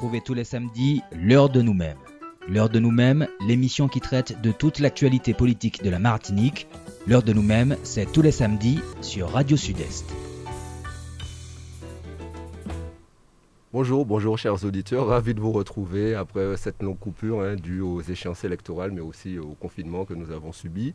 retrouver tous les samedis l'heure de nous-mêmes. L'heure de nous-mêmes, l'émission qui traite de toute l'actualité politique de la Martinique. L'heure de nous-mêmes, c'est tous les samedis sur Radio Sud-Est. Bonjour, bonjour chers auditeurs, ravi de vous retrouver après cette longue coupure hein, due aux échéances électorales mais aussi au confinement que nous avons subi.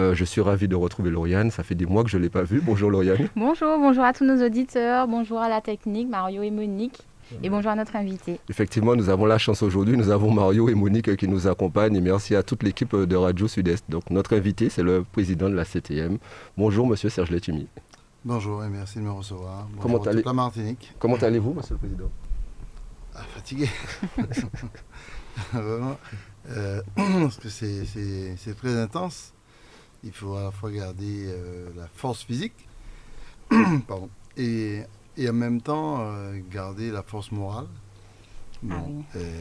Euh, je suis ravi de retrouver Lauriane, ça fait des mois que je ne l'ai pas vue. Bonjour Lauriane. Bonjour, bonjour à tous nos auditeurs, bonjour à la technique, Mario et Monique. Et bonjour à notre invité. Effectivement, nous avons la chance aujourd'hui. Nous avons Mario et Monique qui nous accompagnent. Et merci à toute l'équipe de Radio Sud-Est. Donc, notre invité, c'est le président de la CTM. Bonjour, monsieur Serge Letumi. Bonjour et merci de me recevoir. Bonjour Comment allez... la Martinique. Comment allez-vous, monsieur le président? Ah, Fatigué. Vraiment. Euh, parce que c'est très intense. Il faut à la fois garder euh, la force physique pardon, et et en même temps euh, garder la force morale. Ah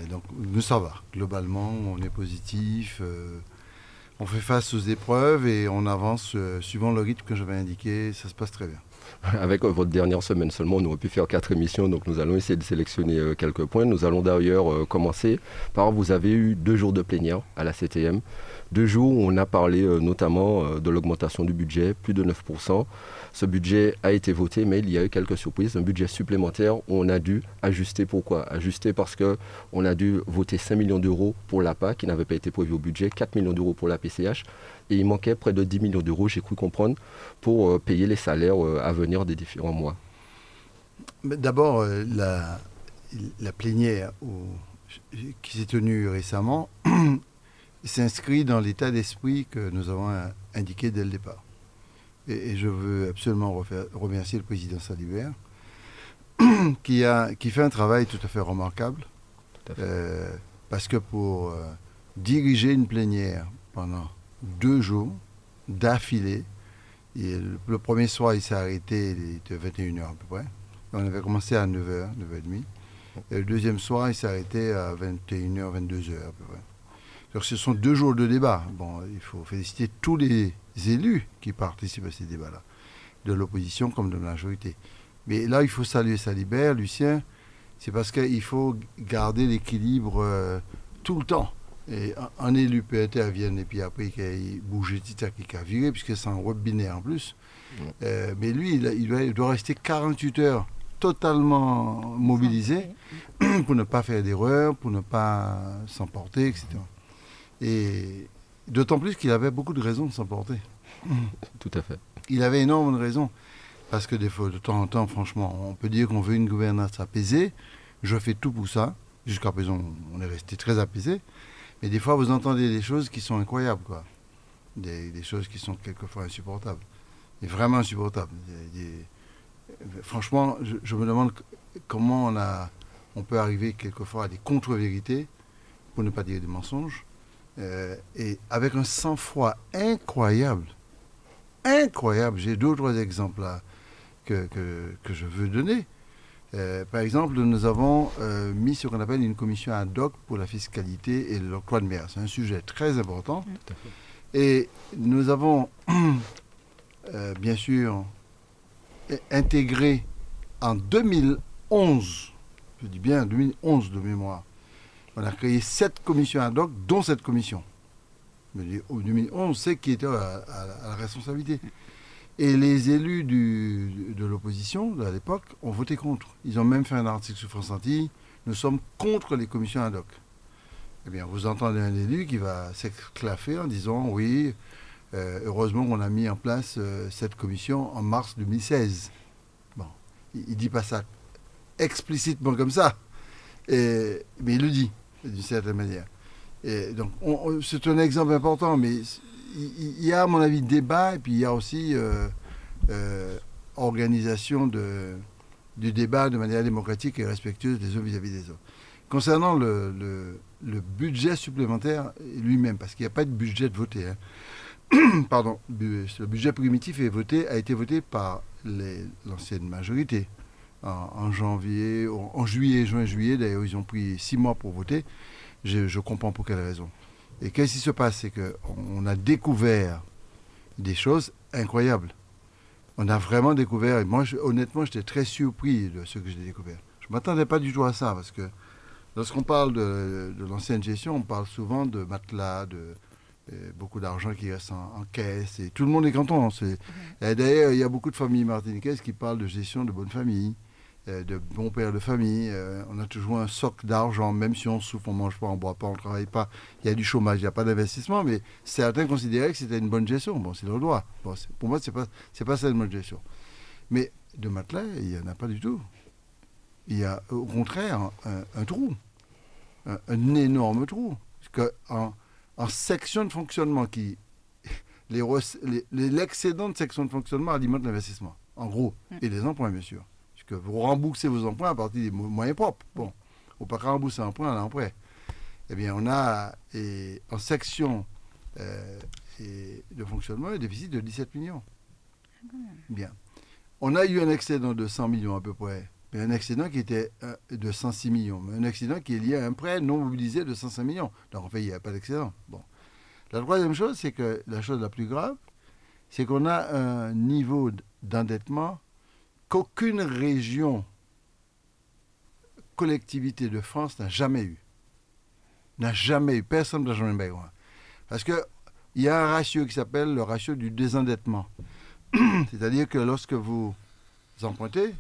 donc, nous, ça va. Globalement, on est positif. Euh, on fait face aux épreuves et on avance euh, suivant le rythme que j'avais indiqué. Ça se passe très bien. Avec votre dernière semaine seulement, on aurait pu faire quatre émissions, donc nous allons essayer de sélectionner quelques points. Nous allons d'ailleurs commencer par, vous avez eu deux jours de plénière à la CTM, deux jours où on a parlé notamment de l'augmentation du budget, plus de 9%. Ce budget a été voté, mais il y a eu quelques surprises. Un budget supplémentaire où on a dû ajuster. Pourquoi? Ajuster parce qu'on a dû voter 5 millions d'euros pour l'APA qui n'avait pas été prévu au budget, 4 millions d'euros pour la PCH. Et il manquait près de 10 millions d'euros, j'ai cru comprendre, pour euh, payer les salaires euh, à venir des différents mois. D'abord, euh, la, la, plénière qui s'est tenue récemment s'inscrit dans l'état d'esprit que nous avons indiqué dès le départ. Et, je veux absolument remercier le président Salibert, qui, a, qui fait un travail tout à fait remarquable. Euh, parce que pour euh, diriger une plénière pendant deux jours d'affilée, le, premier soir, il s'est arrêté, il était 21h à peu près. On avait commencé à 9h, 9h30. Et le deuxième soir, il s'est arrêté à 21h, 22h à peu près. Donc ce sont deux jours de débat. Bon, il faut féliciter tous les élus qui participent à ces débats-là, de l'opposition comme de la majorité. Mais là, il faut saluer Salibert, Lucien, c'est parce qu'il faut garder l'équilibre euh, tout le temps. Et un, élu peut intervenir et puis après il bouge petit à qui a viré, puisque c'est un web binaire en plus. Euh, mais lui, il, doit, rester 48 heures totalement mobilisé pour ne pas faire d'erreur, pour ne pas s'emporter, etc. Et d'autant plus qu'il avait beaucoup de raisons de s'emporter. Tout à fait. Il avait énormément de raisons. Parce que des fois, de temps en temps, franchement, on peut dire qu'on veut une gouvernance apaisée. Je fais tout pour ça. Jusqu'à présent, on est resté très apaisé. Mais des fois, vous entendez des choses qui sont incroyables, quoi. Des, choses qui sont quelquefois insupportables. Et vraiment insupportables. Franchement, je, me demande comment on, a, on peut arriver quelquefois à des contre-vérités, pour ne pas dire des mensonges, euh, et avec un sang-froid incroyable. Incroyable. J'ai trois exemples là que, que, je veux donner. Euh, par exemple, nous avons euh, mis ce qu'on appelle une commission ad hoc pour la fiscalité et l'octroi de mer. C'est un sujet très important. Et nous avons, bien sûr, intégré en 2011, je dis bien 2011 de mémoire, on a créé sept commissions ad hoc, dont cette commission. Mais au 2011, on sait qui était à, la responsabilité. Et les élus de l'opposition à l'époque ont voté contre. Ils ont même fait un article sur France Antilles. Nous sommes contre les commissions ad hoc. Eh bien, vous entendez un élu qui va s'exclaffer en disant oui, euh, heureusement qu'on a mis en place euh, cette commission en mars 2016. Bon, il ne dit pas ça explicitement comme ça, mais il le dit d'une certaine manière. Et donc, c'est un exemple important, mais il y a, à mon avis, débat, et puis il y a aussi euh, euh, organisation du débat de manière démocratique et respectueuse des uns vis-à-vis des autres. Concernant le, budget supplémentaire lui-même, parce qu'il n'y a pas de budget de voté, hein. pardon, le budget primitif a été voté par l'ancienne majorité en, janvier, en juillet, juin, juillet. D'ailleurs, ils ont pris six mois pour voter. Je, comprends pour quelle raison. Et qu'est-ce qui se passe? C'est qu'on a découvert des choses incroyables. On a vraiment découvert, et moi, honnêtement, j'étais très surpris de ce que j'ai découvert. Je ne m'attendais pas du tout à ça, parce que Lorsqu'on parle de, de l'ancienne gestion, on parle souvent de matelas, de beaucoup d'argent qui reste en, en caisse, et tout le monde est content. et D'ailleurs, il y a beaucoup de familles martiniquaises qui parlent de gestion de bonne famille, de bons pères de famille. Euh, on a toujours un socle d'argent, même si on souffre, on mange pas, on boit pas, on travaille pas. Il y a du chômage, il n'y a pas d'investissement, mais certains considéraient que c'était une bonne gestion. Bon, c'est leur droit. Bon, pour moi, c'est pas, c'est pas ça une bonne gestion. Mais de matelas, il n'y en a pas du tout. Il y a au contraire un, trou, un, un énorme trou. Parce que en, en section de fonctionnement, qui les l'excédent de section de fonctionnement alimente l'investissement, en gros, Mm. et les emprunts, bien sûr. Vous remboursez vos emprunts à partir des mo- moyens propres. Bon, on peut pas rembourser un emprunt à l'emprunt. Eh bien, on a en section euh, de fonctionnement un déficit de 17 millions. Bien. On a eu un excédent de 100 millions à peu près, mais un excédent qui était euh, de 106 millions, mais un excédent qui est lié à un prêt non mobilisé de 105 millions. Donc en fait, il n'y a pas d'excédent. Bon. La troisième chose, c'est que la chose la plus grave, c'est qu'on a un niveau d'endettement qu'aucune région, collectivité de France n'a jamais eu. N'a jamais eu. Personne n'a jamais eu. Parce qu'il y a un ratio qui s'appelle le ratio du désendettement. C'est-à-dire que lorsque vous empruntez,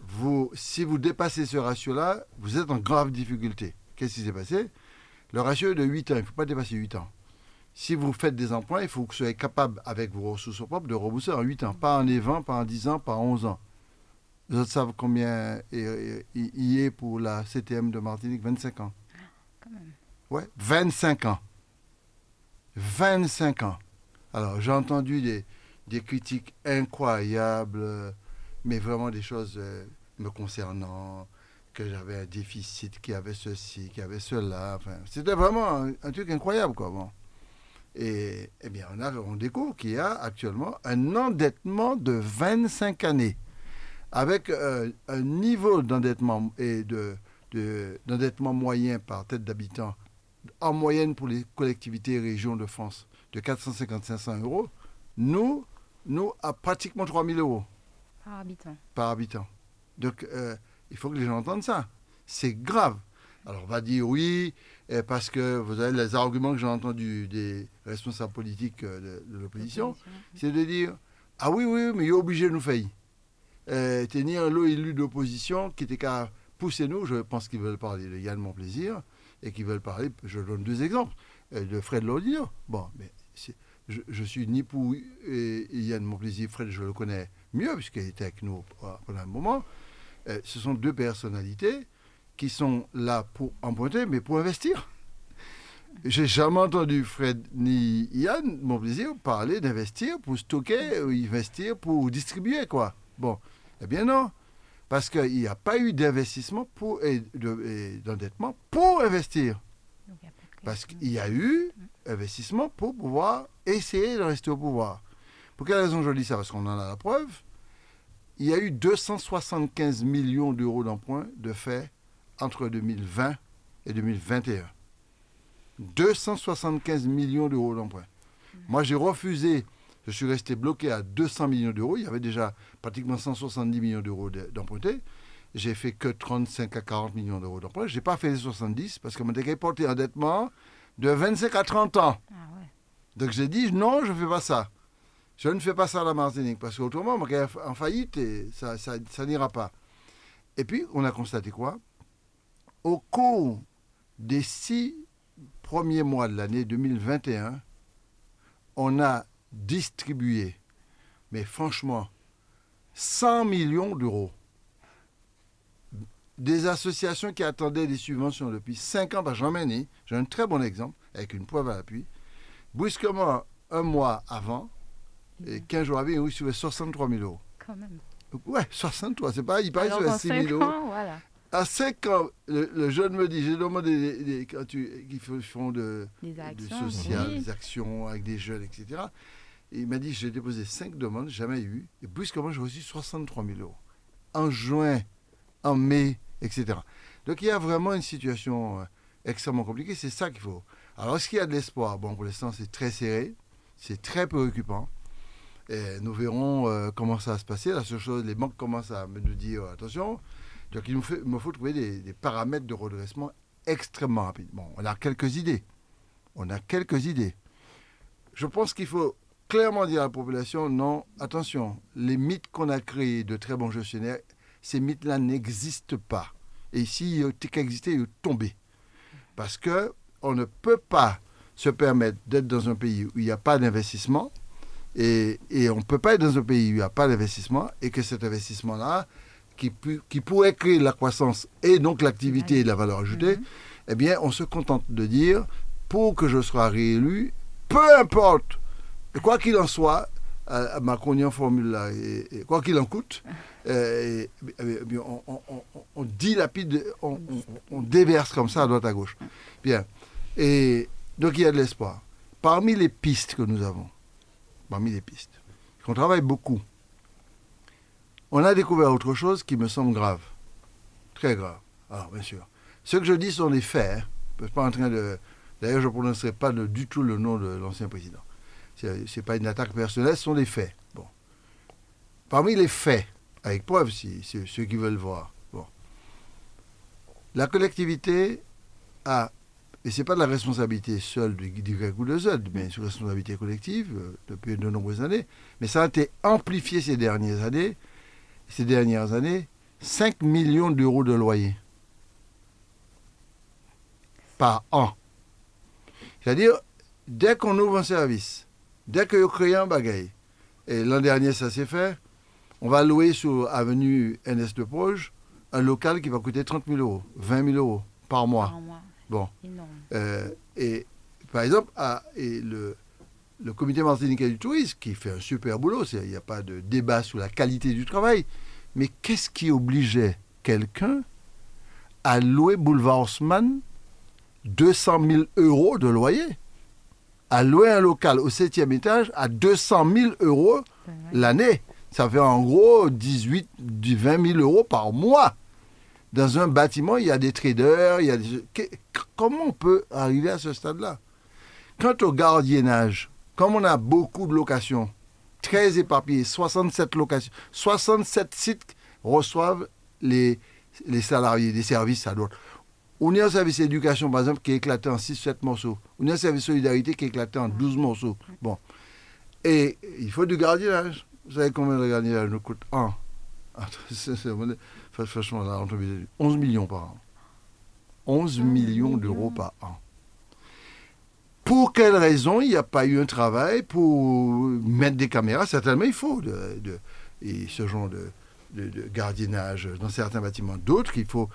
vous, si vous dépassez ce ratio-là, vous êtes en grave difficulté. Qu'est-ce qui s'est passé? Le ratio est de 8 ans, il ne faut pas dépasser 8 ans. Si vous faites des emprunts, il faut que vous soyez capable, avec vos ressources propres, de rembourser en 8 ans. Pas en 20, pas en 10 ans, pas en 11 ans. Les autres savent combien il y est pour la CTM de Martinique 25 ans. Quand même. Ouais, 25 ans. 25 ans. Alors, j'ai entendu des, des critiques incroyables, mais vraiment des choses euh, me concernant, que j'avais un déficit, qu'il y avait ceci, qu'il y avait cela. Enfin, c'était vraiment un, un truc incroyable, quoi. Bon. Et eh bien, on, a, on découvre qu'il y a actuellement un endettement de 25 années, avec euh, un niveau d'endettement et de, de- d'endettement moyen par tête d'habitant en moyenne pour les collectivités et régions de France de 450-500 euros, nous, nous, à pratiquement 3000 euros Par habitant. par habitant. Donc, euh, il faut que les gens entendent ça. C'est grave. Alors, on va dire oui, euh, parce que vous avez les arguments que j'ai entendus des responsables politiques de, de l'opposition, c'est de dire Ah oui, oui, mais il est obligé de nous faire. Euh, tenir lot élu d'opposition qui était qu'à pousser nous, je pense qu'ils veulent parler de Yann Monplaisir, et qu'ils veulent parler, je donne deux exemples, euh, de Fred Laudino. Bon, mais je, je suis ni pour euh, Yann Monplaisir, Fred, je le connais mieux, puisqu'il était avec nous euh, pendant un moment. Euh, ce sont deux personnalités qui sont là pour emprunter, mais pour investir. J'ai jamais entendu Fred ni Yann, mon plaisir, parler d'investir pour stocker, ou investir pour distribuer, quoi. Bon, eh bien non, parce qu'il n'y a pas eu d'investissement pour, et de- et d'endettement pour investir. Donc, il Parce qu'il y a eu investissement pour pouvoir essayer de rester au pouvoir. Pour quelle raison je dis ça? Parce qu'on en a la preuve. Il y a eu 275 millions d'euros d'emprunts de fait entre 2020 et 2021. 275 millions d'euros d'emprunts. Moi, j'ai refusé, je suis resté bloqué à 200 millions d'euros. Il y avait déjà pratiquement 170 millions d'euros de- d'empruntés. J'ai fait que 35 à 40 millions d'euros d'emprunts. Je n'ai pas fait les 70 parce que mon décret porté endettement de 25 à 30 ans. Ah ouais. Donc j'ai dit non, je ne fais pas ça. Je ne fais pas ça à la Martinique parce qu'autrement, on va en faillite et ça, ça, ça n'ira pas. Et puis, on a constaté quoi? Au cours des six premiers mois de l'année 2021, on a distribué, mais franchement, 100 millions d'euros. Des associations qui attendaient des subventions depuis 5 ans par Jean Méné, j'ai un très bon exemple, avec une preuve à l'appui. Brusquement, un mois avant, et 15 jours avant, ils recevaient 63 000 euros. Quand même. Ouais, 63, c'est pas, il paraît sur qu'en 6 000 cinq euros. ans, voilà. À 5 ans, le, le jeune me dit, j'ai demandé quand tu, qui font- de, Des actions. social, oui. des actions avec des jeunes, etc. Il m'a dit, j'ai déposé 5 demandes, jamais eu. Et brusquement, j'ai reçu 63 000 euros. En juin, en mai, etc. Donc il y a vraiment une situation euh, extrêmement compliquée. C'est ça qu'il faut. Alors, est-ce qu'il y a de l'espoir? Bon, pour l'instant, c'est très serré. C'est très préoccupant. Et nous verrons euh, comment ça va se passer. La seule chose, les banques commencent à me nous dire attention, Donc il faut trouver des, des paramètres de redressement extrêmement rapides. Bon, on a quelques idées. On a quelques idées. Je pense qu'il faut clairement dire à la population, non, attention, les mythes qu'on a créés de très bons gestionnaires, ces mythes-là n'existent pas. Et si euh, qu'à exister, ils tombés. Parce que on ne peut pas se permettre d'être dans un pays où il n'y a pas d'investissement, et, et on ne peut pas être dans un pays où il n'y a pas d'investissement, et que cet investissement-là, qui, pu- qui pourrait créer de la croissance et donc l'activité et la valeur ajoutée, eh bien, on se contente de dire, pour que je sois réélu, peu importe, quoi qu'il en soit, euh, Macronien formule là, et, et quoi qu'il en coûte, euh, et- eh bien, on, on, on- on dilapide, on, déverse comme ça à droite à gauche. Bien. Et donc il y a de l'espoir. Parmi les pistes que nous avons, parmi les pistes, qu'on travaille beaucoup, on a découvert autre chose qui me semble grave. Très grave. Alors, bien sûr. Ce que je dis sont des faits. hein. Je ne suis pas en train de. D'ailleurs, je ne prononcerai pas de- du tout le nom de l'ancien président. Ce n'est pas une attaque personnelle, ce sont des faits. Bon. Parmi les faits, avec preuve, si, ceux qui veulent voir. Bon. La collectivité a, et ce n'est pas de la responsabilité seule du, du ou de Z, mais c'est une responsabilité collective euh, depuis de nombreuses années, mais ça a été amplifié ces dernières années, ces dernières années, 5 millions d'euros de loyer par an. C'est-à-dire, dès qu'on ouvre un service, dès que vous créez un bagaille, et l'an dernier ça s'est fait, on va louer sur avenue NS de Proche un local qui va coûter 30 000 euros, 20 000 euros par mois. Par mois. Bon. Euh, et par exemple, à- et le, le comité martiniquais du tourisme, qui fait un super boulot, il n'y a pas de débat sur la qualité du travail, mais qu'est-ce qui obligeait quelqu'un à louer Boulevard Haussmann 200 000 euros de loyer? À louer un local au septième étage à 200 000 euros l'année. Ça fait en gros 18, 20 000 euros par mois. Dans un bâtiment, il y a des traders, il y a des... Comment on peut arriver à ce stade-là? Quant au gardiennage, comme on a beaucoup de locations, très éparpillées, 67 locations, 67 sites reçoivent les, les salariés des services à d'autres. On a un service éducation, par exemple, qui est éclaté en 6-7 morceaux. On a un service solidarité qui est éclaté en 12 morceaux. Bon. Et il faut du gardiennage. Vous savez combien le gardiennage nous coûte Un. Ah, Franchement, là, entre 11 millions par an. 11 millions d'euros par an. Pour quelle raison il n'y a pas eu un travail pour mettre des caméras? Certainement, il faut de, de- et ce genre de, de- de gardiennage dans certains bâtiments. D'autres, il faut,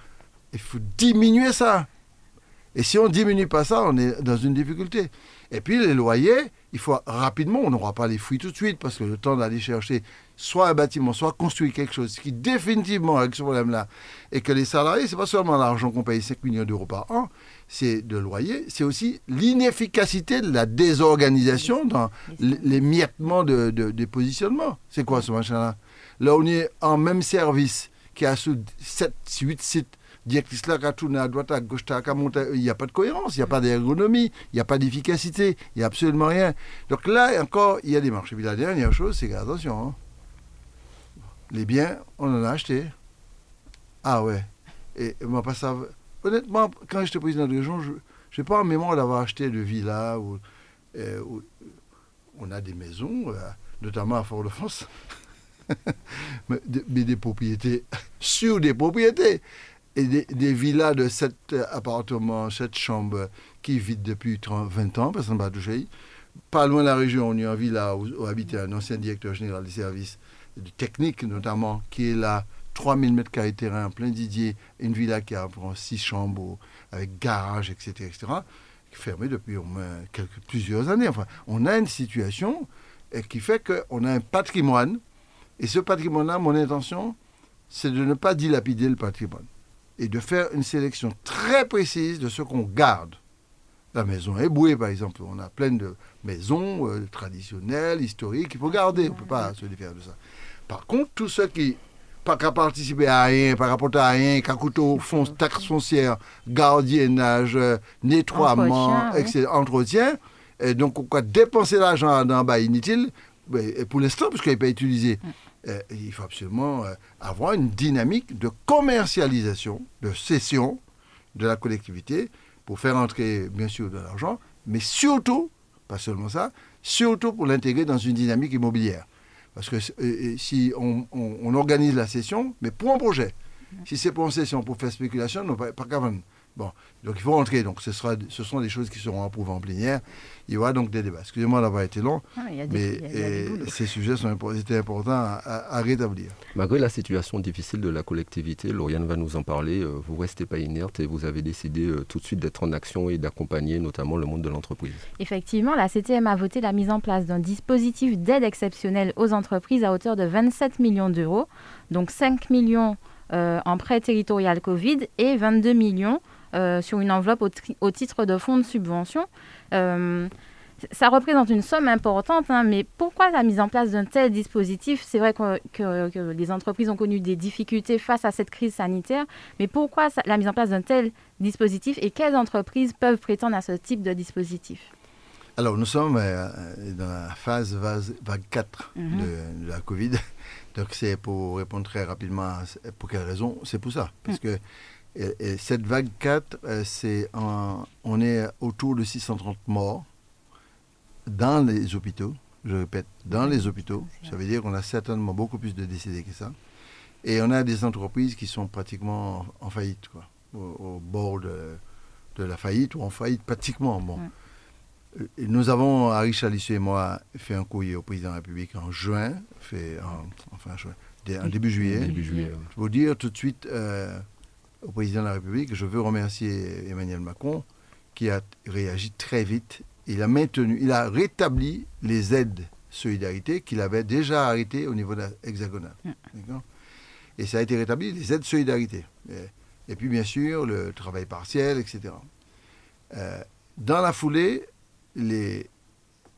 il faut diminuer ça. Et si on ne diminue pas ça, on est dans une difficulté. Et puis les loyers, il faut rapidement, on n'aura pas les fruits tout de suite, parce que le temps d'aller chercher soit un bâtiment, soit construire quelque chose qui définitivement avec ce problème-là, et que les salariés, c'est pas seulement l'argent qu'on paye 5 millions d'euros par an, c'est de loyer, c'est aussi l'inefficacité de la désorganisation dans miettements de, de- des positionnements. C'est quoi ce machin-là? Là, on est en même service qui a sous 7, 8 sites directrice là, qui a tourné à droite, à gauche, a monté. Il n'y a pas de cohérence, il n'y a pas d'ergonomie, il n'y a pas d'efficacité, il n'y a absolument rien. Donc là, encore, il y a des marches. Et puis la dernière chose, c'est attention, hein, les biens, on en a acheté. Ah ouais. Et moi, pas ça. Honnêtement, quand j'étais président de région, je n'ai pas en mémoire d'avoir acheté de villa où, euh, où on a des maisons, euh, notamment à Fort-de-France, mais des propriétés sur des propriétés. Et des, villas de 7 appartements, 7 chambres qui vivent depuis 30, 20 ans, personne ne va toucher. Pas loin de la région, on y a une villa où, où habitait un ancien directeur général des services de techniques, notamment, qui est là, 3000 mètres carrés de terrain, plein Didier, une villa qui a environ 6 chambres, avec garage, etc., etc., fermée depuis au moins quelques, plusieurs années. Enfin, on a une situation euh, qui fait qu'on a un patrimoine, et ce patrimoine-là, mon intention, c'est de ne pas dilapider le patrimoine et de faire une sélection très précise de ce qu'on garde. La maison Éboué, par exemple, on a plein de maisons euh, traditionnelles, historiques, qu'il faut garder, on ne peut pas se défaire de ça. Par contre, tous ceux qui pas qu'à participer à rien, pas rapporter à rien, qu'à coûter au fond, taxe foncière, gardiennage, euh, nettoiement, Entretien, entretien, et donc on va dépenser l'argent dans un bail inutile, et pour l'instant, parce qu'il n'est pas utilisé. Euh, il faut absolument euh, avoir une dynamique de commercialisation, de cession de la collectivité pour faire entrer, bien sûr, de l'argent, mais surtout, pas seulement ça, surtout pour l'intégrer dans une dynamique immobilière. Parce que euh, si on, organise la cession, mais pour un projet, si c'est pour une session pour faire spéculation, non, pas, pas Bon, donc il faut rentrer. Donc ce, sera, ce sont des choses qui seront approuvées en plénière. Il y aura donc des débats. Excusez-moi d'avoir été long, mais ces sujets sont étaient importants à, rétablir. Malgré la situation difficile de la collectivité, Lauriane va nous en parler, euh, vous ne restez pas inerte et vous avez décidé euh, tout de suite d'être en action et d'accompagner notamment le monde de l'entreprise. Effectivement, la CTM a voté la mise en place d'un dispositif d'aide exceptionnelle aux entreprises à hauteur de 27 millions d'euros, donc 5 millions euh, en prêt territorial Covid et 22 millions euh, sur une enveloppe au, titre de fonds de subvention. Euh, ça représente une somme importante, hein, mais pourquoi la mise en place d'un tel dispositif? C'est vrai que, les entreprises ont connu des difficultés face à cette crise sanitaire, mais pourquoi la mise en place d'un tel dispositif et quelles entreprises peuvent prétendre à ce type de dispositif? Alors, nous sommes euh, dans la phase vague 4 mhm. de, la Covid. Donc, c'est pour répondre très rapidement pour quelle raison? C'est pour ça. Parce mm. que et, cette vague 4, euh, c'est on est autour de 630 morts dans les hôpitaux. Je répète, dans les hôpitaux. Ça veut dire qu'on a certainement beaucoup plus de décédés que ça. Et on a des entreprises qui sont pratiquement en, faillite, quoi, au, bord de, la faillite ou en faillite pratiquement. Bon. Euh, nous avons, Harry Chalice et moi, fait un courrier au président de la République en juin, fait en, enfin, juin, en début juillet. Début juillet dire tout de suite, euh, au président de la République. Je veux remercier Emmanuel Macron qui a réagi très vite. Il a maintenu, il a rétabli les aides solidarité qu'il avait déjà arrêtées au niveau de hexagonal. Mm. Et ça a été rétabli, les aides solidarité. Et, puis bien sûr, le travail partiel, etc. Euh, dans la foulée, les,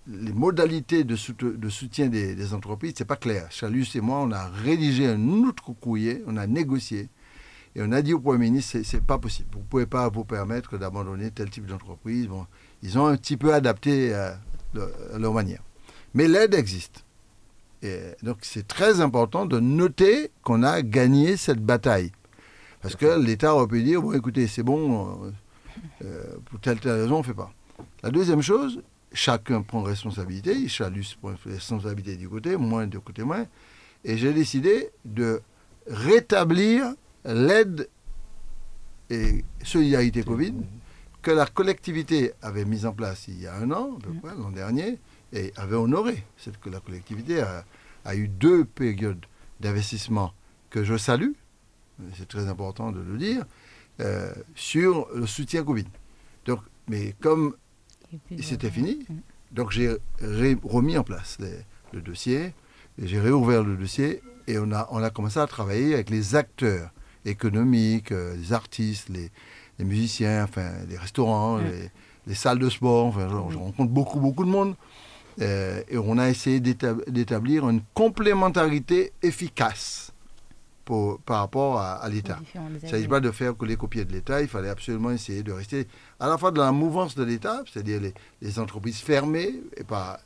les modalités de, de soutien des, des entreprises, c'est pas clair. Chalus et moi, on a rédigé un autre courrier, on a négocié et on a dit au Premier ministre, c'est pas possible. Vous ne pouvez pas vous permettre d'abandonner tel type d'entreprise. Bon, ils ont un petit peu adapté à, leur manière. Mais l'aide existe. Et donc c'est très important de noter qu'on a gagné cette bataille. Parce que l'État aurait pu dire, bon écoutez, c'est bon, euh, euh, pour telle telle raison, on ne fait pas. La deuxième chose, chacun prend responsabilité, Chalus prend responsabilité du côté, moins du côté moins, et j'ai décidé de rétablir l'aide et solidarité Covid que la collectivité avait mise en place il y a un an, l'an dernier, et avait honoré. C'est que la collectivité a, eu deux périodes d'investissement que je salue, c'est très important de le dire, euh, sur le soutien Covid. Donc, mais comme c'était fini, donc j'ai remis en place le dossier, j'ai réouvert le dossier et on a, on a commencé à travailler avec les acteurs économiques, euh, les artistes, les, musiciens, enfin, les restaurants, les, salles de sport. Enfin, je, rencontre beaucoup, beaucoup de monde. Euh, et on a essayé d'établir une complémentarité efficace pour, par rapport à, l'État. Il ne s'agit pas de faire que les copier de l'État, il fallait absolument essayer de rester à la fois dans la mouvance de l'État, c'est-à-dire les, entreprises fermées, et pas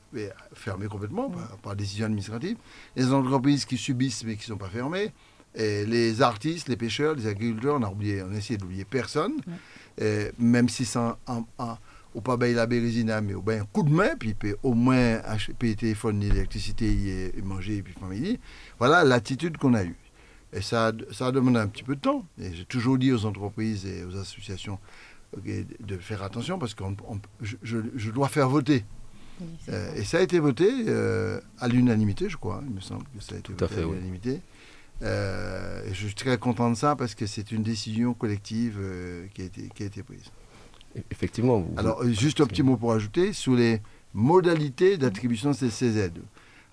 fermées complètement par, par, décision administrative, les entreprises qui subissent mais qui ne sont pas fermées, et les artistes, les pêcheurs, les agriculteurs, on a, oublié, on a essayé d'oublier personne, même si c'est ou pas la bérésina, mais au un coup de main, puis il peut au moins payer téléphone, l'électricité, et manger, et puis famille. Voilà l'attitude qu'on a eue. Et ça, ça a demandé un petit peu de temps. Et j'ai toujours dit aux entreprises et aux associations de faire attention parce que je, dois faire voter. Euh, et ça a été voté euh, à l'unanimité, je crois. Il me semble que ça a été voté à l'unanimité. Euh, je suis très content de ça parce que c'est une décision collective euh, qui, a été, qui a été prise. Effectivement. Alors, juste un petit mot pour ajouter sur les modalités d'attribution de ces aides.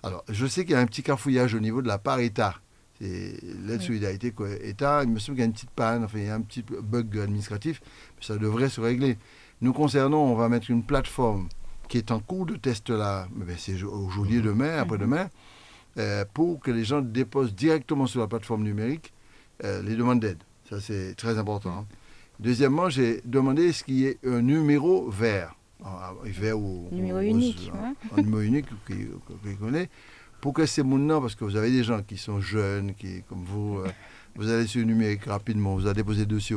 Alors, je sais qu'il y a un petit carfouillage au niveau de la part État. C'est l'aide solidarité État. Il me semble qu'il y a une petite panne, enfin, il y a un petit bug administratif, mais ça devrait se régler. Nous concernons, on va mettre une plateforme qui est en cours de test là, c'est aujourd'hui, mhm. demain, après-demain, euh, pour que les gens déposent directement sur la plateforme numérique euh, les demandes d'aide. Ça, c'est très important. Hein. Deuxièmement, j'ai demandé ce qu'il y ait un numéro vert. Vert ou, numéro unique. Un, numéro unique qu'on connaît. pour que ces gens, parce que vous avez des gens qui sont jeunes, qui, comme vous, euh, vous allez sur le numérique rapidement, vous allez déposer le dossier.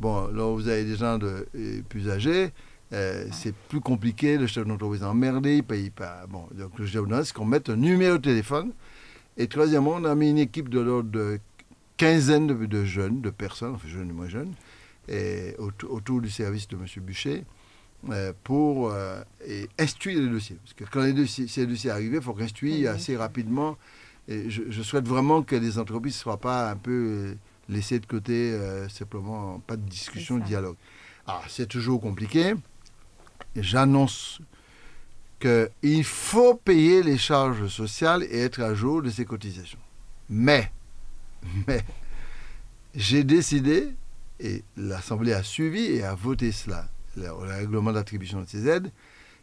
Bon, là, vous avez des gens de, plus âgés, c'est plus compliqué, le chef d'entreprise est emmerdé, il paye pas. Bon, donc le chef c'est qu'on mette un numéro de téléphone? Et troisièmement, on a mis une équipe de l'ordre de quinzaine de, jeunes, de personnes, enfin jeunes et moins jeunes, et autour, du service de M. Bûcher, euh, pour euh, instruire les dossiers. Parce que quand les dossiers, ces dossiers arrivent, il faut instruire assez rapidement. Et je, souhaite vraiment que les entreprises ne soient pas un peu euh, laissées de côté, simplement pas de discussion, de dialogue. Alors, c'est toujours compliqué. J'annonce qu'il faut payer les charges sociales et être à jour de ces cotisations. Mais mais j'ai décidé, et l'Assemblée a suivi et a voté cela, le, règlement d'attribution de ces aides,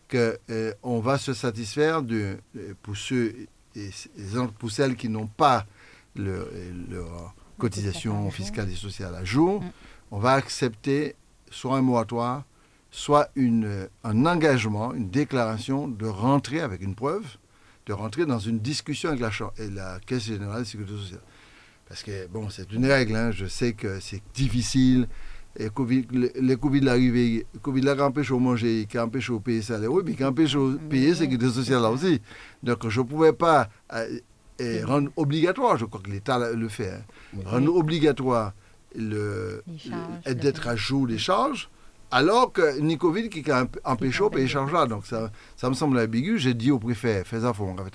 qu'on euh, va se satisfaire de, euh, pour ceux et, pour celles qui n'ont pas leur, cotisation fiscale et sociale à jour, mm. on va accepter soit un moratoire, soit une, un engagement, une déclaration de rentrer avec une preuve, de rentrer dans une discussion avec la, et la Caisse générale de sécurité sociale. Parce que, bon, c'est une règle, hein. je sais que c'est difficile. Et COVID, le, Covid l'arrivée, le Covid l'a empêché de manger, qui empêché de payer ça. Oui, mais qui empêche de payer sécurité sociale là aussi. Donc je ne pouvais pas euh, rendre obligatoire, je crois que l'État le fait, hein. rendre obligatoire d'être à jour des charges, alors que ni Covid qui a empêché les charges là. Donc ça, ça me semble ambigu. J'ai dit au préfet, fais ça,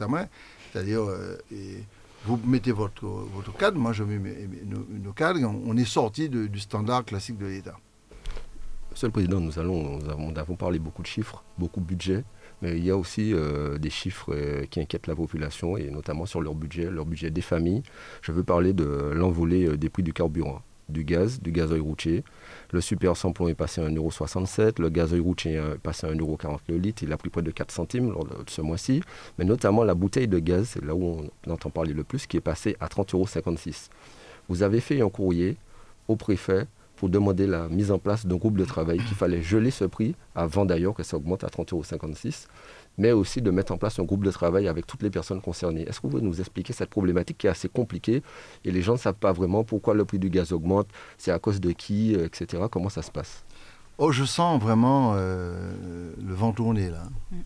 main. C'est-à-dire, euh, vous mettez votre, votre cadre, moi je mets nos, cadres, on, est sorti du standard classique de l'État. Monsieur le Président, nous, allons, nous avons, parlé beaucoup de chiffres, beaucoup de budget, mais il y a aussi euh, des chiffres euh, qui inquiètent la population, et notamment sur leur budget, leur budget des familles. Je veux parler de l'envolée euh, des prix du carburant, du gaz, du gazoil routier, le super samplon est passé à 1,67€, le gazoil routier est passé à 1,40€ le litre, il a pris près de 4 centimes ce mois-ci, mais notamment la bouteille de gaz, c'est là où on entend parler le plus, qui est passé à 30,56€. Vous avez fait un courrier au préfet pour demander la mise en place d'un groupe de travail qu'il fallait geler ce prix avant d'ailleurs que ça augmente à 30,56€ mais aussi de mettre en place un groupe de travail avec toutes les personnes concernées. Est-ce que vous pouvez nous expliquer cette problématique qui est assez compliquée et les gens ne savent pas vraiment pourquoi le prix du gaz augmente, c'est à cause de qui, euh, etc. Comment ça se passe? Oh, je sens vraiment euh, le vent tourner là. Mm.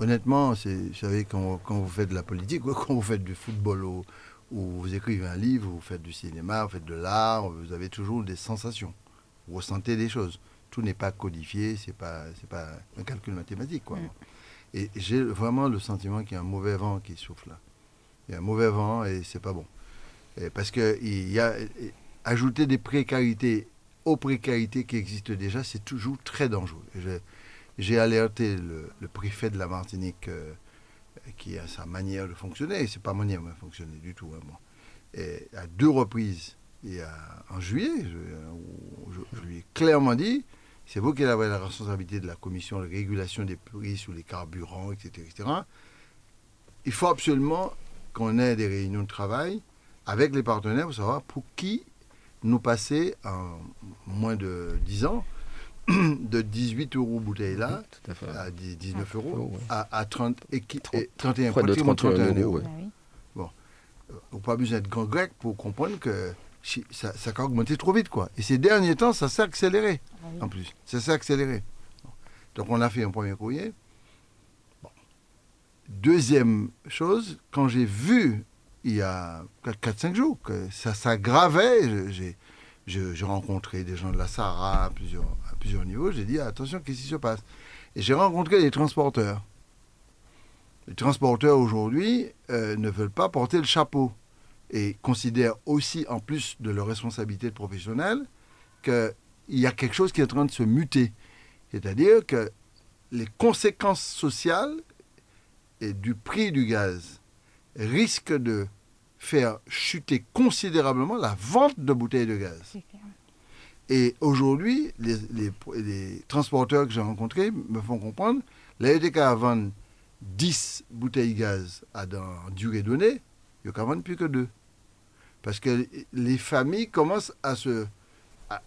Honnêtement, vous savez, quand, vous faites de la politique, quand vous faites du football ou, vous écrivez un livre, vous faites du cinéma, vous faites de l'art, vous avez toujours des sensations. Vous ressentez des choses. Tout n'est pas codifié, c'est pas, pas un calcul mathématique. Quoi. Mm. Et j'ai vraiment le sentiment qu'il y a un mauvais vent qui souffle là. Il y a un mauvais vent et c'est pas bon. parce qu'il y a ajouter des précarités aux précarités qui existent déjà, c'est toujours très dangereux. J'ai alerté le, préfet de la Martinique euh, qui a sa manière de fonctionner, c'est pas manière de fonctionner du tout. Hein, et à deux reprises, et en juillet, je, je lui ai clairement dit c'est vous qui avez la responsabilité de la commission de régulation des prix sur les carburants, etc. etc. Il faut absolument qu'on ait des réunions de travail avec les partenaires pour savoir pour qui nous passer en moins de 10 ans de 18 euros bouteille là à, 19 euros à, 30 et, 31, près de 31, euros. Bon, on n'a pas besoin d'être grand grec pour comprendre que ça, ça a augmenté trop vite quoi. Et ces derniers temps, ça s'est accéléré. Ah en plus. Ça accéléré. Donc on a fait un premier courrier. Deuxième chose, quand j'ai vu il y a 4-5 jours que ça s'aggravait, j'ai rencontré des gens de la Sahara à plusieurs, à plusieurs niveaux, j'ai dit attention, qu'est-ce qui se passe? Et j'ai rencontré des transporteurs. Les transporteurs aujourd'hui euh, ne veulent pas porter le chapeau et considèrent aussi, en plus de leur responsabilité professionnelle, que il y a quelque chose qui est en train de se muter. C'est-à-dire que les conséquences sociales et du prix du gaz risquent de faire chuter considérablement la vente de bouteilles de gaz. Et aujourd'hui, les, transporteurs que j'ai rencontrés me font comprendre, la EDK à vendre 10 bouteilles de gaz à dans durée donnée, il n'y a qu'à vendre plus que deux. Parce que les familles commencent à se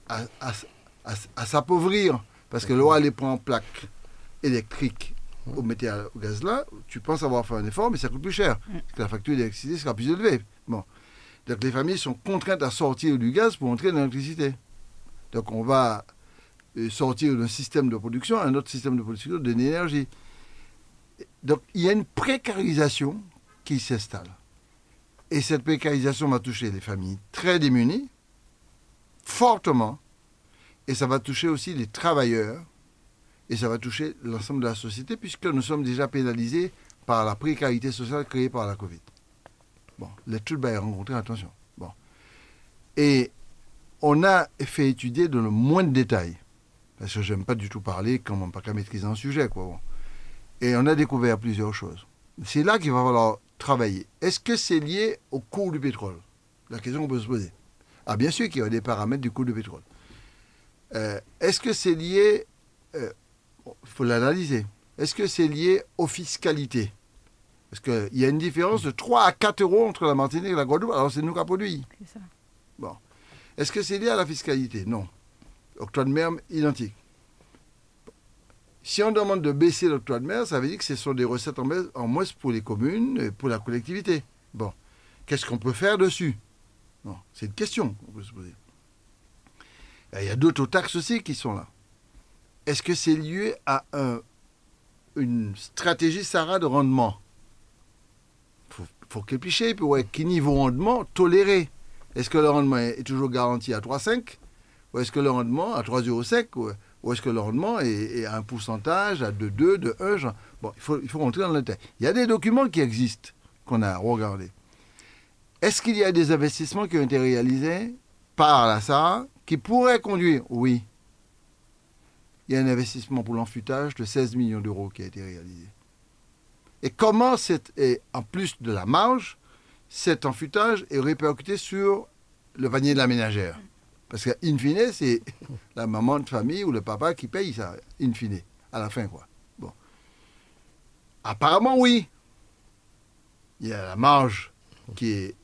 à, s'appauvrir parce que l'eau les prend en plaque électrique vous mettez au gaz là, tu penses avoir fait un effort, mais ça coûte plus cher. Mm. Parce que la facture d'électricité sera plus élevée. Bon. Donc les familles sont contraintes à sortir du gaz pour entrer dans l'électricité. Donc on va euh, sortir d'un système de production à un autre système de production de l'énergie. Donc il y a une précarisation qui s'installe. Et cette précarisation va toucher les familles très démunies, fortement, et ça va toucher aussi les travailleurs, et ça va toucher l'ensemble de la société, puisque nous sommes déjà pénalisés par la précarité sociale créée par la Covid. Bon, l'étude va y rencontrer, attention. Bon. Et on a fait étudier dans le moins de détails, parce que j'aime pas du tout parler comme on n'a pas qu'à maîtriser un sujet, quoi. bon. Et on a découvert plusieurs choses. C'est là qu'il va falloir travailler. Est-ce que c'est lié au cours du pétrole? La question qu'on peut se poser. Ah, bien sûr qu'il y a des paramètres du cours du pétrole. Euh, Est-ce que c'est lié, il faut l'analyser, est-ce que c'est lié aux fiscalités? Parce qu'il y a une différence de 3 à 4 euros entre la Martinique et la Guadeloupe, alors c'est nous qui produit. C'est ça. Est-ce que c'est lié à la fiscalité? Non. Octroi de mer identique. Si on demande de baisser l'octroi de mer, ça veut dire que ce sont des recettes en moins pour les communes et pour la collectivité. Bon. Qu'est-ce qu'on peut faire dessus? C'est une question qu'on peut se poser. Il y a d'autres taxes aussi qui sont là. Est-ce que c'est lié à un- une stratégie Sarah de rendement? Il faut, faut réfléchir, puis ouais, quel niveau rendement tolérer est-ce que le rendement est toujours garanti à 3,5 Ou est-ce que le rendement à 3,05 Ou, ou est-ce que le rendement est, à un pourcentage, à 2,2, de 1 genre Bon, il faut, rentrer dans le détail. Il y a des documents qui existent, qu'on a regardés. Est-ce qu'il y a des investissements qui ont été réalisés par la SAR qui pourraient conduire? Oui. Il y a un investissement pour l'enfutage de 16 millions d'euros qui a été réalisé. Et comment, et en plus de la marge, cet enfutage est répercuté sur le panier de la ménagère? Parce que, in fine, c'est la maman de famille ou le papa qui paye ça, in fine, à la fin, quoi. Bon. Apparemment, oui. Il y a la marge qui est,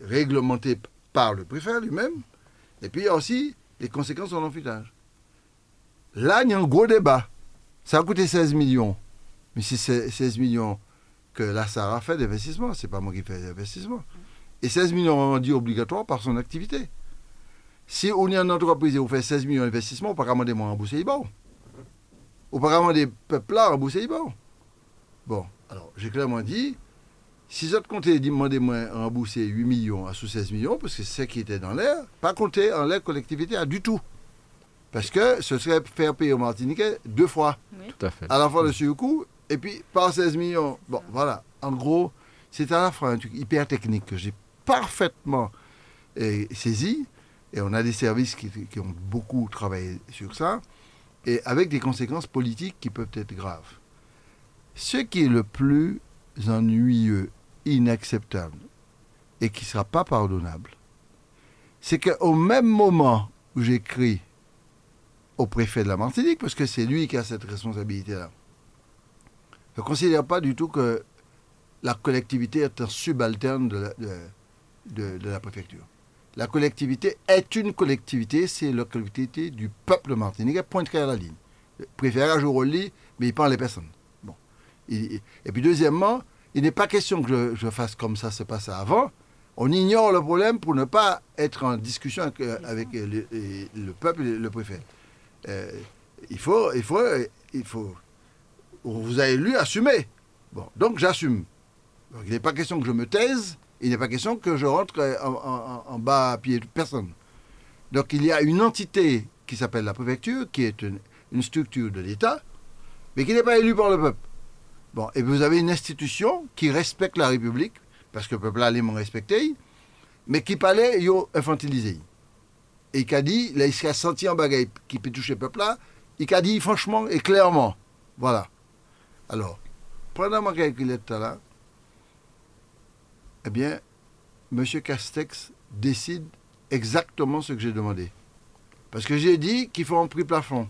réglementée par le préfet lui-même, et puis il y a aussi les conséquences de l'enfutage. Là, il y a un gros débat. Ça a coûté 16 millions. Mais c'est 16 millions que la SAR fait d'investissement, c'est pas moi qui fais l'investissement. Et 16 millions rendus obligatoires par son activité. Si on est une entreprise et on fait 16 millions d'investissement, on ne peut pas demander moi rembourser les bons. On ne peut pas demander peuple là rembourser les bons. Bon, alors j'ai clairement dit, si vous comptez demander moi rembourser 8 millions à sous 16 millions, parce que c'est ce qui était dans l'air, pas compter en l'air collectivité à du tout. Parce que ce serait faire payer aux Martiniquais deux fois Tout à fait. à la fois le surcoût et puis par 16 millions. Bon, voilà. En gros, c'est à la fois un truc hyper technique que j'ai parfaitement eh, saisi. Et on a des services qui, ont beaucoup travaillé sur ça. Et avec des conséquences politiques qui peuvent être graves. Ce qui est le plus ennuyeux, inacceptable et qui ne sera pas pardonnable, c'est qu'au même moment où j'écris au préfet de la Martinique, parce que c'est lui qui a cette responsabilité-là. Je ne considère pas du tout que la collectivité est un subalterne de la préfecture. La collectivité est une collectivité, c'est la collectivité du peuple martiniquais, point très à la ligne. Joué au lit, mais il parle les personnes. Bon. Et puis deuxièmement, il n'est pas question que je, je fasse comme ça se passait avant. On ignore le problème pour ne pas être en discussion avec, euh, avec, euh, le, peuple et le préfet. Euh, il faut, il faut, il faut. Vous avez lu, assumer. Bon, donc j'assume. Il n'est pas question que je me taise, il n'est pas question que je rentre en, bas à pied de personne. Donc il y a une entité qui s'appelle la préfecture, qui est une, une structure de l'État, mais qui n'est pas élue par le peuple. Bon, et vous avez une institution qui respecte la République, parce que le peuple allait m'en respecter, mais qui parlait, yo, infantilisé et qui a dit, là, il s'est senti en bagaille qui peut toucher le peuple là, il a dit franchement et clairement, voilà. Alors, pendant ma calculette là, eh bien, M. Castex décide exactement ce que j'ai demandé. Parce que j'ai dit qu'il faut un prix plafond.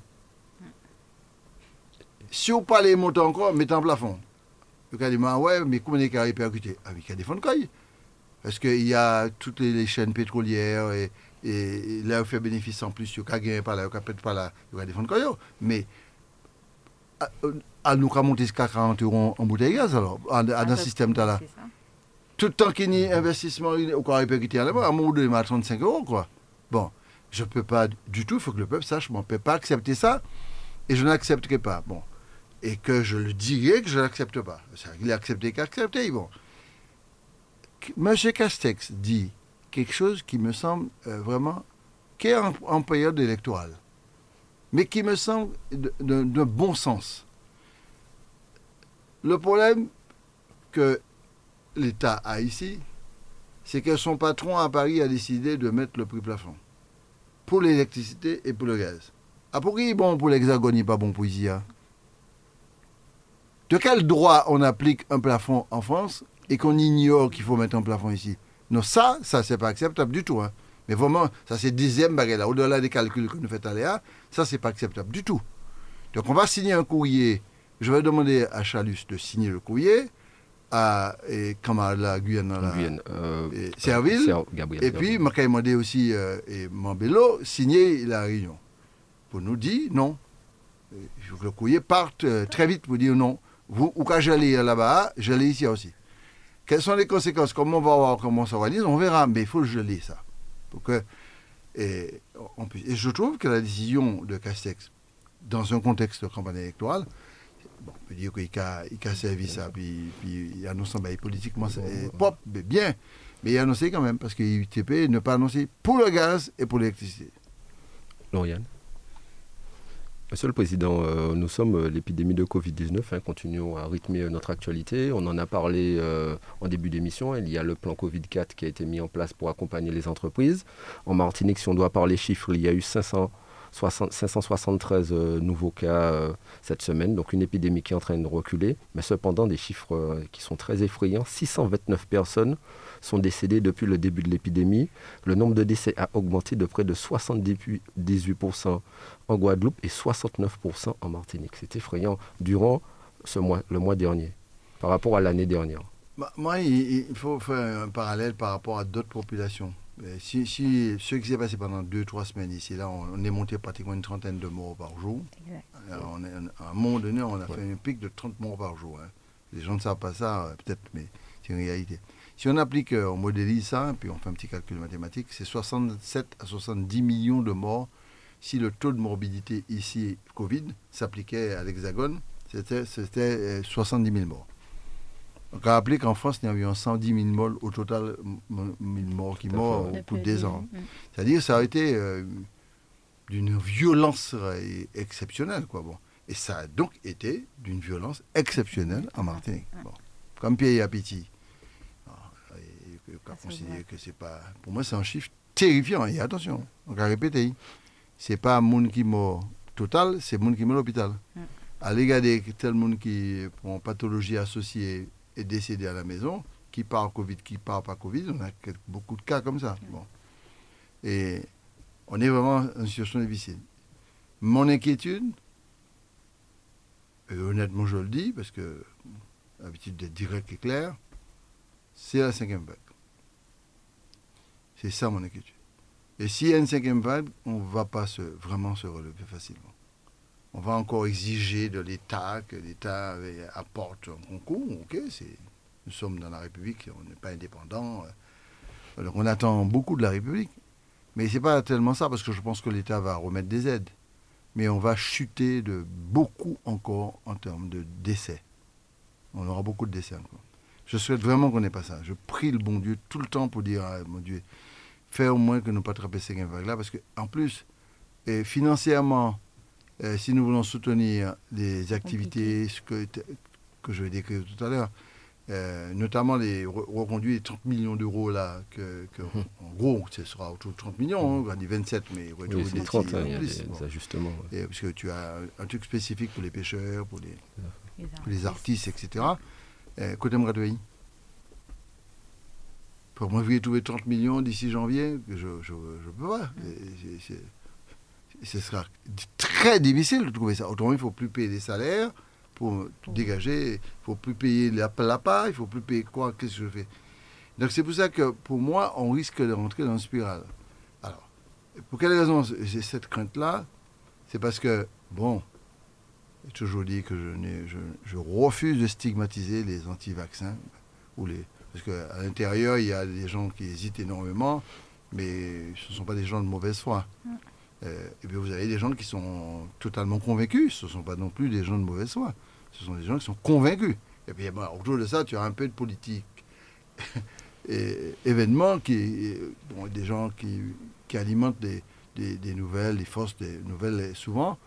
Si on parle monter encore, mettez un plafond. Le a dit, ah ouais, mais comment est-ce qu'il a répercuté Ah, mais il y a des fonds de caille. Parce qu'il y a toutes les, les chaînes pétrolières et, et là, on fait bénéfice en plus, il y a gagné par là, il y a peut-être pas là, il y a des fonds de caille. Mais à, nous monter jusqu'à 40 euros en bouteille de gaz, alors, à, dans le système là. Tout le temps qu'il y a investissement, au corps répercuté à à mon donné, à 35 euros, quoi. Bon, je ne peux pas du tout, il faut que le peuple sache, je ne peux pas accepter ça, et je n'accepterai pas. Bon, et que je le dirai que je ne l'accepte pas. Il a accepté qu'accepté, bon. Monsieur Castex dit quelque chose qui me semble euh, vraiment, qui est en, période électorale, mais qui me semble de, bon sens. Le problème que l'État a ici, c'est que son patron à Paris a décidé de mettre le prix plafond pour l'électricité et pour le gaz. Ah, pourquoi il est bon pour l'hexagone, il pas bon pour ici hein? De quel droit on applique un plafond en France et qu'on ignore qu'il faut mettre un plafond ici? Non, ça, ça, c'est pas acceptable du tout. Hein. Mais vraiment, ça, c'est dixième baguette là. Au-delà des calculs que nous faisons à Léa, ça, c'est pas acceptable du tout. Donc, on va signer un courrier. Je vais demander à Chalus de signer le courrier à et, à la Guyane, la, Guyane euh, et Serville. et puis, je vais demander aussi euh, et Mambello signer la réunion. Pour nous dire non. Il faut que le courrier parte euh, très vite pour dire non. Vous, ou quand j'allais là-bas, j'allais ici aussi. Quelles sont les conséquences? Comment on va voir? Comment ça s'organise? On verra, mais il faut geler ça. Pour que, et, et, je trouve que la décision de Castex, dans un contexte de campagne électorale, on peut dire qu'il a, il a servi ça, puis, puis il annonce bah, politiquement, c'est pop, mais bien, mais il a annoncé quand même, parce que l'UTP ne pas annoncer pour le gaz et pour l'électricité. Lauriane Monsieur le Président, euh, nous sommes euh, l'épidémie de Covid-19, hein, continuons à rythmer euh, notre actualité. On en a parlé en début d'émission, il y a le plan Covid-4 qui a été mis en place pour accompagner les entreprises. En Martinique, si on doit parler chiffres, il y a eu 500 573 euh, nouveaux cas euh, cette semaine, donc une épidémie qui est en train de reculer, mais cependant des chiffres euh, qui sont très effrayants. 629 personnes sont décédées depuis le début de l'épidémie. Le nombre de décès a augmenté de près de 78% en Guadeloupe et 69% en Martinique. C'est effrayant durant ce mois, le mois dernier, par rapport à l'année dernière. Bah, moi, il faut faire un parallèle par rapport à d'autres populations. Si, si, ce qui s'est passé pendant deux, trois semaines ici, là, on, est monté pratiquement une trentaine de morts par jour. on est, à un moment donné, on a fait un pic de 30 morts par jour. Hein. Les gens ne savent pas ça, euh, peut-être, mais c'est une réalité. Si on applique, euh, on modélise ça, puis on fait un petit calcul mathématique, c'est 67 à 70 millions de morts. Si le taux de morbidité ici, Covid, s'appliquait à l'Hexagone, c'était 70 000 euh, morts. Donc, à rappeler qu'en France, il y a environ 110 000 morts au total, 000 morts qui meurent au de des ans. C'est-à-dire que ça a été euh, d'une violence exceptionnelle. Quoi. Bon. Et ça a donc été d'une violence exceptionnelle en Martinique. Bon. Comme Pierre Apiti. que c'est pas. Pour moi, c'est un chiffre terrifiant. Et attention, on va répéter. C'est pas monde qui meurt total, c'est monde qui meurt à l'hôpital. Allez regarder tel monde qui, pour pathologie associée, est décédé à la maison, qui part Covid, qui part pas Covid. On a beaucoup de cas comme ça. Bon. Et on est vraiment en situation difficile. Mon inquiétude, et honnêtement je le dis, parce que l'habitude d'être direct et clair, c'est la cinquième vague. C'est ça mon inquiétude. Et s'il y a une cinquième vague, on ne va pas se, vraiment se relever facilement on va encore exiger de l'État que l'État apporte un concours. Ok, nous sommes dans la République, on n'est pas indépendant. Alors on attend beaucoup de la République. Mais ce n'est pas tellement ça, parce que je pense que l'État va remettre des aides. Mais on va chuter de beaucoup encore en termes de décès. On aura beaucoup de décès encore. Je souhaite vraiment qu'on n'ait pas ça. Je prie le bon Dieu tout le temps pour dire, ah, mon Dieu, fais au moins que nous ne pas attraper ces vagues-là, parce qu'en plus, financièrement, euh, si nous voulons soutenir des activités que, que je vais décrire tout à l'heure, euh, notamment les reconduits les 30 millions d'euros là, que, mhm. en gros, ce sera autour de 30 millions, hein, on dit 27, mais oui, des 30, hein, il y a des, ajustements. parce que tu as un truc spécifique pour les pêcheurs, pour les, les, artistes. etc. Euh, côté Mradouai Pour moi, vous voulez trouver 30 millions d'ici janvier, je ne peux pas ce sera très difficile de trouver ça. Autrement, il ne faut plus payer des salaires pour dégager, il ne faut plus payer la, la part, il ne faut plus payer quoi, qu'est-ce que je fais. Donc c'est pour ça que pour moi, on risque de rentrer dans une spirale. Alors, pour quelle raison j'ai cette crainte-là? C'est parce que, bon, J'ai toujours dit que je, je, refuse de stigmatiser les anti-vaccins. Les, parce qu'à l'intérieur, il y a des gens qui hésitent énormément, mais ce ne sont pas des gens de mauvaise foi. Euh, et puis vous avez des gens qui sont totalement convaincus. Ce ne sont pas non plus des gens de mauvaise foi. Ce sont des gens qui sont convaincus. Et puis autour de ça, tu as un peu de politique. et événements qui, bon, des gens qui, qui alimentent des, des, nouvelles, des fausses des nouvelles souvent.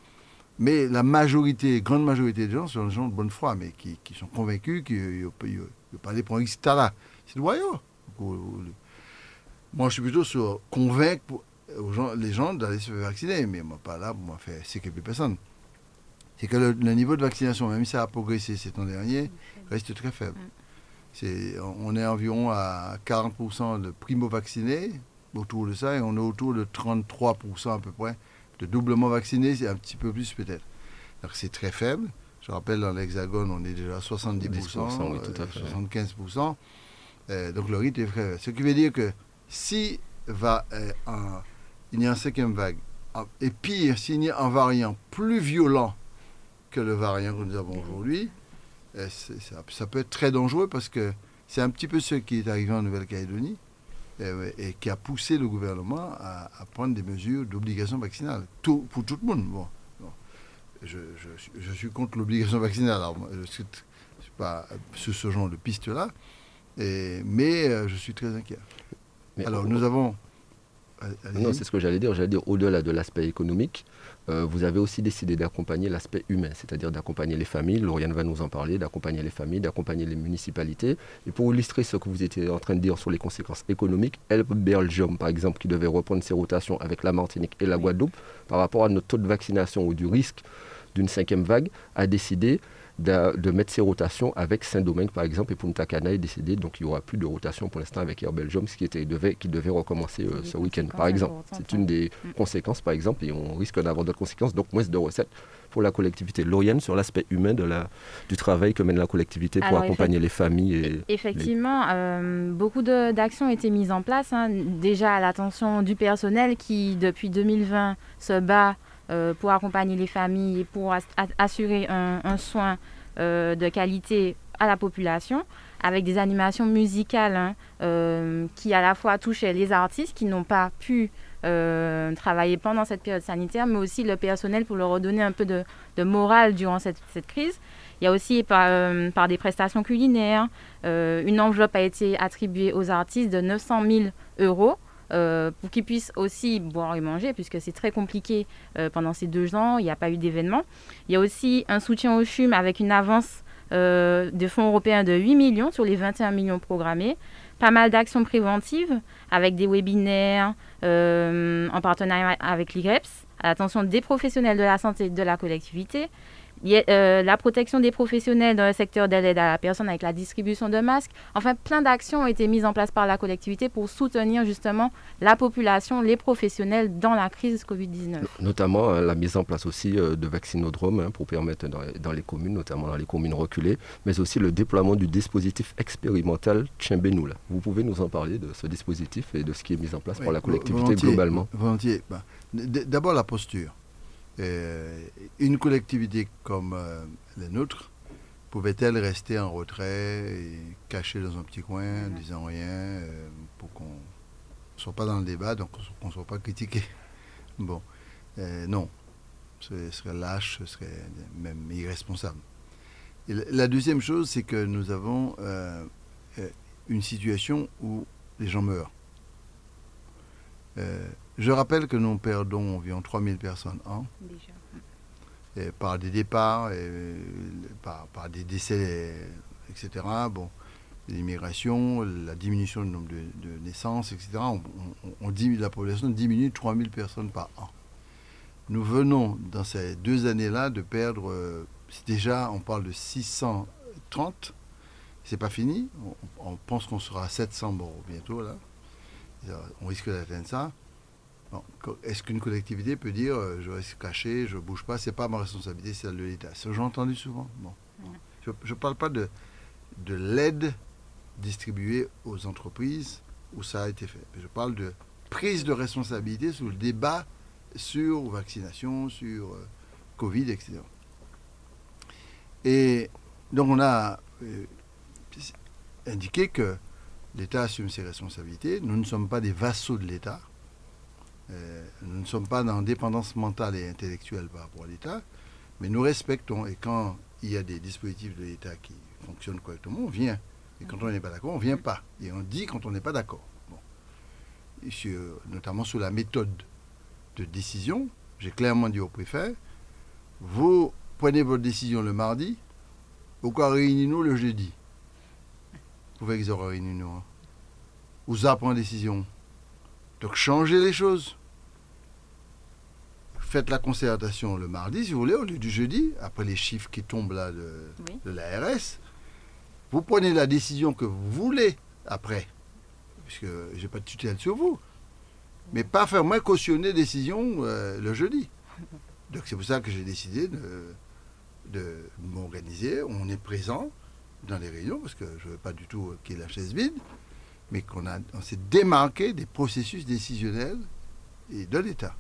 Mais la majorité, grande majorité des gens sont des gens de bonne foi, mais qui, qui sont convaincus qu'ils ne pas aller pour un. C'est le royaume. Moi, je suis plutôt sur convaincre aux gens, les gens d'aller se faire vacciner, mais moi, pas là moi faire plus personne. C'est que le, niveau de vaccination, même si ça a progressé ces temps derniers, reste très faible. on est environ à 40% de primo-vaccinés autour de ça, et on est autour de 33% à peu près de doublement vaccinés, c'est un petit peu plus peut-être. Donc c'est très faible. Je rappelle, dans l'Hexagone, on est déjà à 70%, 75%. Euh, donc le rythme est très faible. Ce qui veut dire que si va, euh, il y a un cinquième vague, et pire, s'il y a un variant plus violent que le variant que nous avons aujourd'hui, euh, ça, ça, peut être très dangereux parce que c'est un petit peu ce qui est arrivé en Nouvelle-Calédonie. Euh, et, qui a poussé le gouvernement à, prendre des mesures d'obligation vaccinale tout, pour tout le monde. Bon, Je, suis contre l'obligation vaccinale. Alors, je ne suis, pas sur ce genre de piste-là, mais euh, je suis très inquiet. Alors, nous avons non, c'est ce que j'allais dire. J'allais dire au-delà de l'aspect économique, euh, vous avez aussi décidé d'accompagner l'aspect humain, c'est-à-dire d'accompagner les familles. Lauriane va nous en parler, d'accompagner les familles, d'accompagner les municipalités. Et pour illustrer ce que vous étiez en train de dire sur les conséquences économiques, Help Belgium, par exemple, qui devait reprendre ses rotations avec la Martinique et la Guadeloupe, par rapport à notre taux de vaccination ou du risque d'une cinquième vague, a décidé de, mettre ses rotations avec Saint-Domingue, par exemple, et Punta Cana est décidé, donc il n'y aura plus de rotation pour l'instant avec Air Belgium, ce qui, était, devait, qui devait recommencer euh, ce week-end, par exemple. C'est une des mm. conséquences, par exemple, et on risque d'avoir d'autres conséquences, donc moins de recettes pour la collectivité. Lauriane, sur l'aspect humain de la, du travail que mène la collectivité pour accompagner les familles. Et effectivement, euh, beaucoup d'actions ont été mises en place, hein. déjà à l'attention du personnel qui, depuis 2020, se bat euh, pour accompagner les familles et pour assurer un, soin euh, de qualité à la population avec des animations musicales hein, euh, qui à la fois touchaient les artistes qui n'ont pas pu travailler pendant cette période sanitaire, mais aussi le personnel pour leur redonner un peu de, morale durant cette, crise. Il y a aussi par des prestations culinaires, une enveloppe a été attribuée aux artistes de 900 000 euros euh, pour qu'ils puissent aussi boire et manger, puisque c'est très compliqué euh, pendant ces deux ans, il n'y a pas eu d'événement. Il y a aussi un soutien au CHUM avec une avance euh, de fonds européens de 8 millions sur les 21 millions programmés. Pas mal d'actions préventives avec des webinaires en partenariat avec l'IGREPS à l'attention des professionnels de la santé de la collectivité euh, la protection des professionnels dans le secteur de l'aide à la personne avec la distribution de masques. Enfin, plein d'actions ont été mises en place par la collectivité pour soutenir justement la population, les professionnels dans la crise Covid-19. Notamment euh, la mise en place aussi euh, de vaccinodromes hein, pour permettre dans, les communes, notamment dans les communes reculées, mais aussi le déploiement du dispositif expérimental Tchimbenoul. Vous pouvez nous en parler de ce dispositif et de ce qui est mis en place par la collectivité globalement? Volontiers. Bah, d'abord la posture. Euh, une collectivité comme euh, la nôtre pouvait-elle rester en retrait et cachée dans un petit coin, ne disant rien, euh, pour qu'on ne soit pas dans le débat, donc qu'on ne soit pas critiqué? Bon, non. Ce serait lâche, ce serait même irresponsable. la deuxième chose, c'est que nous avons une situation où les gens meurent. Je rappelle que nous perdons environ 3000 personnes an. Et par des départs, et par, des décès, etc. Bon, l'immigration, la diminution du nombre de, naissances, etc. On, on, diminue, la population diminue de 3000 personnes par an. Nous venons, dans ces deux années-là, de perdre, euh, déjà, on parle de 630. C'est pas fini. On, on pense qu'on sera à 700 morts bientôt, là. On risque d'atteindre ça. Est-ce qu'une collectivité peut dire euh, je reste caché, je ne bouge pas, c'est pas ma responsabilité, c'est celle de l'État? Ça, j'ai entendu souvent. Bon. Je ne parle pas de, de l'aide distribuée aux entreprises où ça a été fait. Je parle de prise de responsabilité sur le débat sur vaccination, sur euh, Covid, etc. Et donc on a euh, indiqué que l'État assume ses responsabilités. Nous ne sommes pas des vassaux de l'État. Euh, nous ne sommes pas dans dépendance mentale et intellectuelle par rapport à l'État, mais nous respectons. Et quand il y a des dispositifs de l'État qui fonctionnent correctement, on vient. Et quand on n'est pas d'accord, on ne vient pas. Et on dit quand on n'est pas d'accord. Bon. notamment sur la méthode de décision, j'ai clairement dit au préfet, vous prenez votre décision le mardi, pourquoi réunissez-nous le jeudi Vous pouvez qu'ils réuni nous. Vous apprenez décision. Donc changez les choses. Faites la concertation le mardi, si vous voulez, au lieu du jeudi, après les chiffres qui tombent là de, de l'ARS. Vous prenez la décision que vous voulez après, puisque je n'ai pas de tutelle sur vous. Mais pas faire moins cautionner décision euh, le jeudi. Donc c'est pour ça que j'ai décidé de, de m'organiser. On est présent dans les réunions, parce que je ne veux pas du tout qu'il y ait la chaise vide mais qu'on on s'est démarqué des processus décisionnels et de l'État.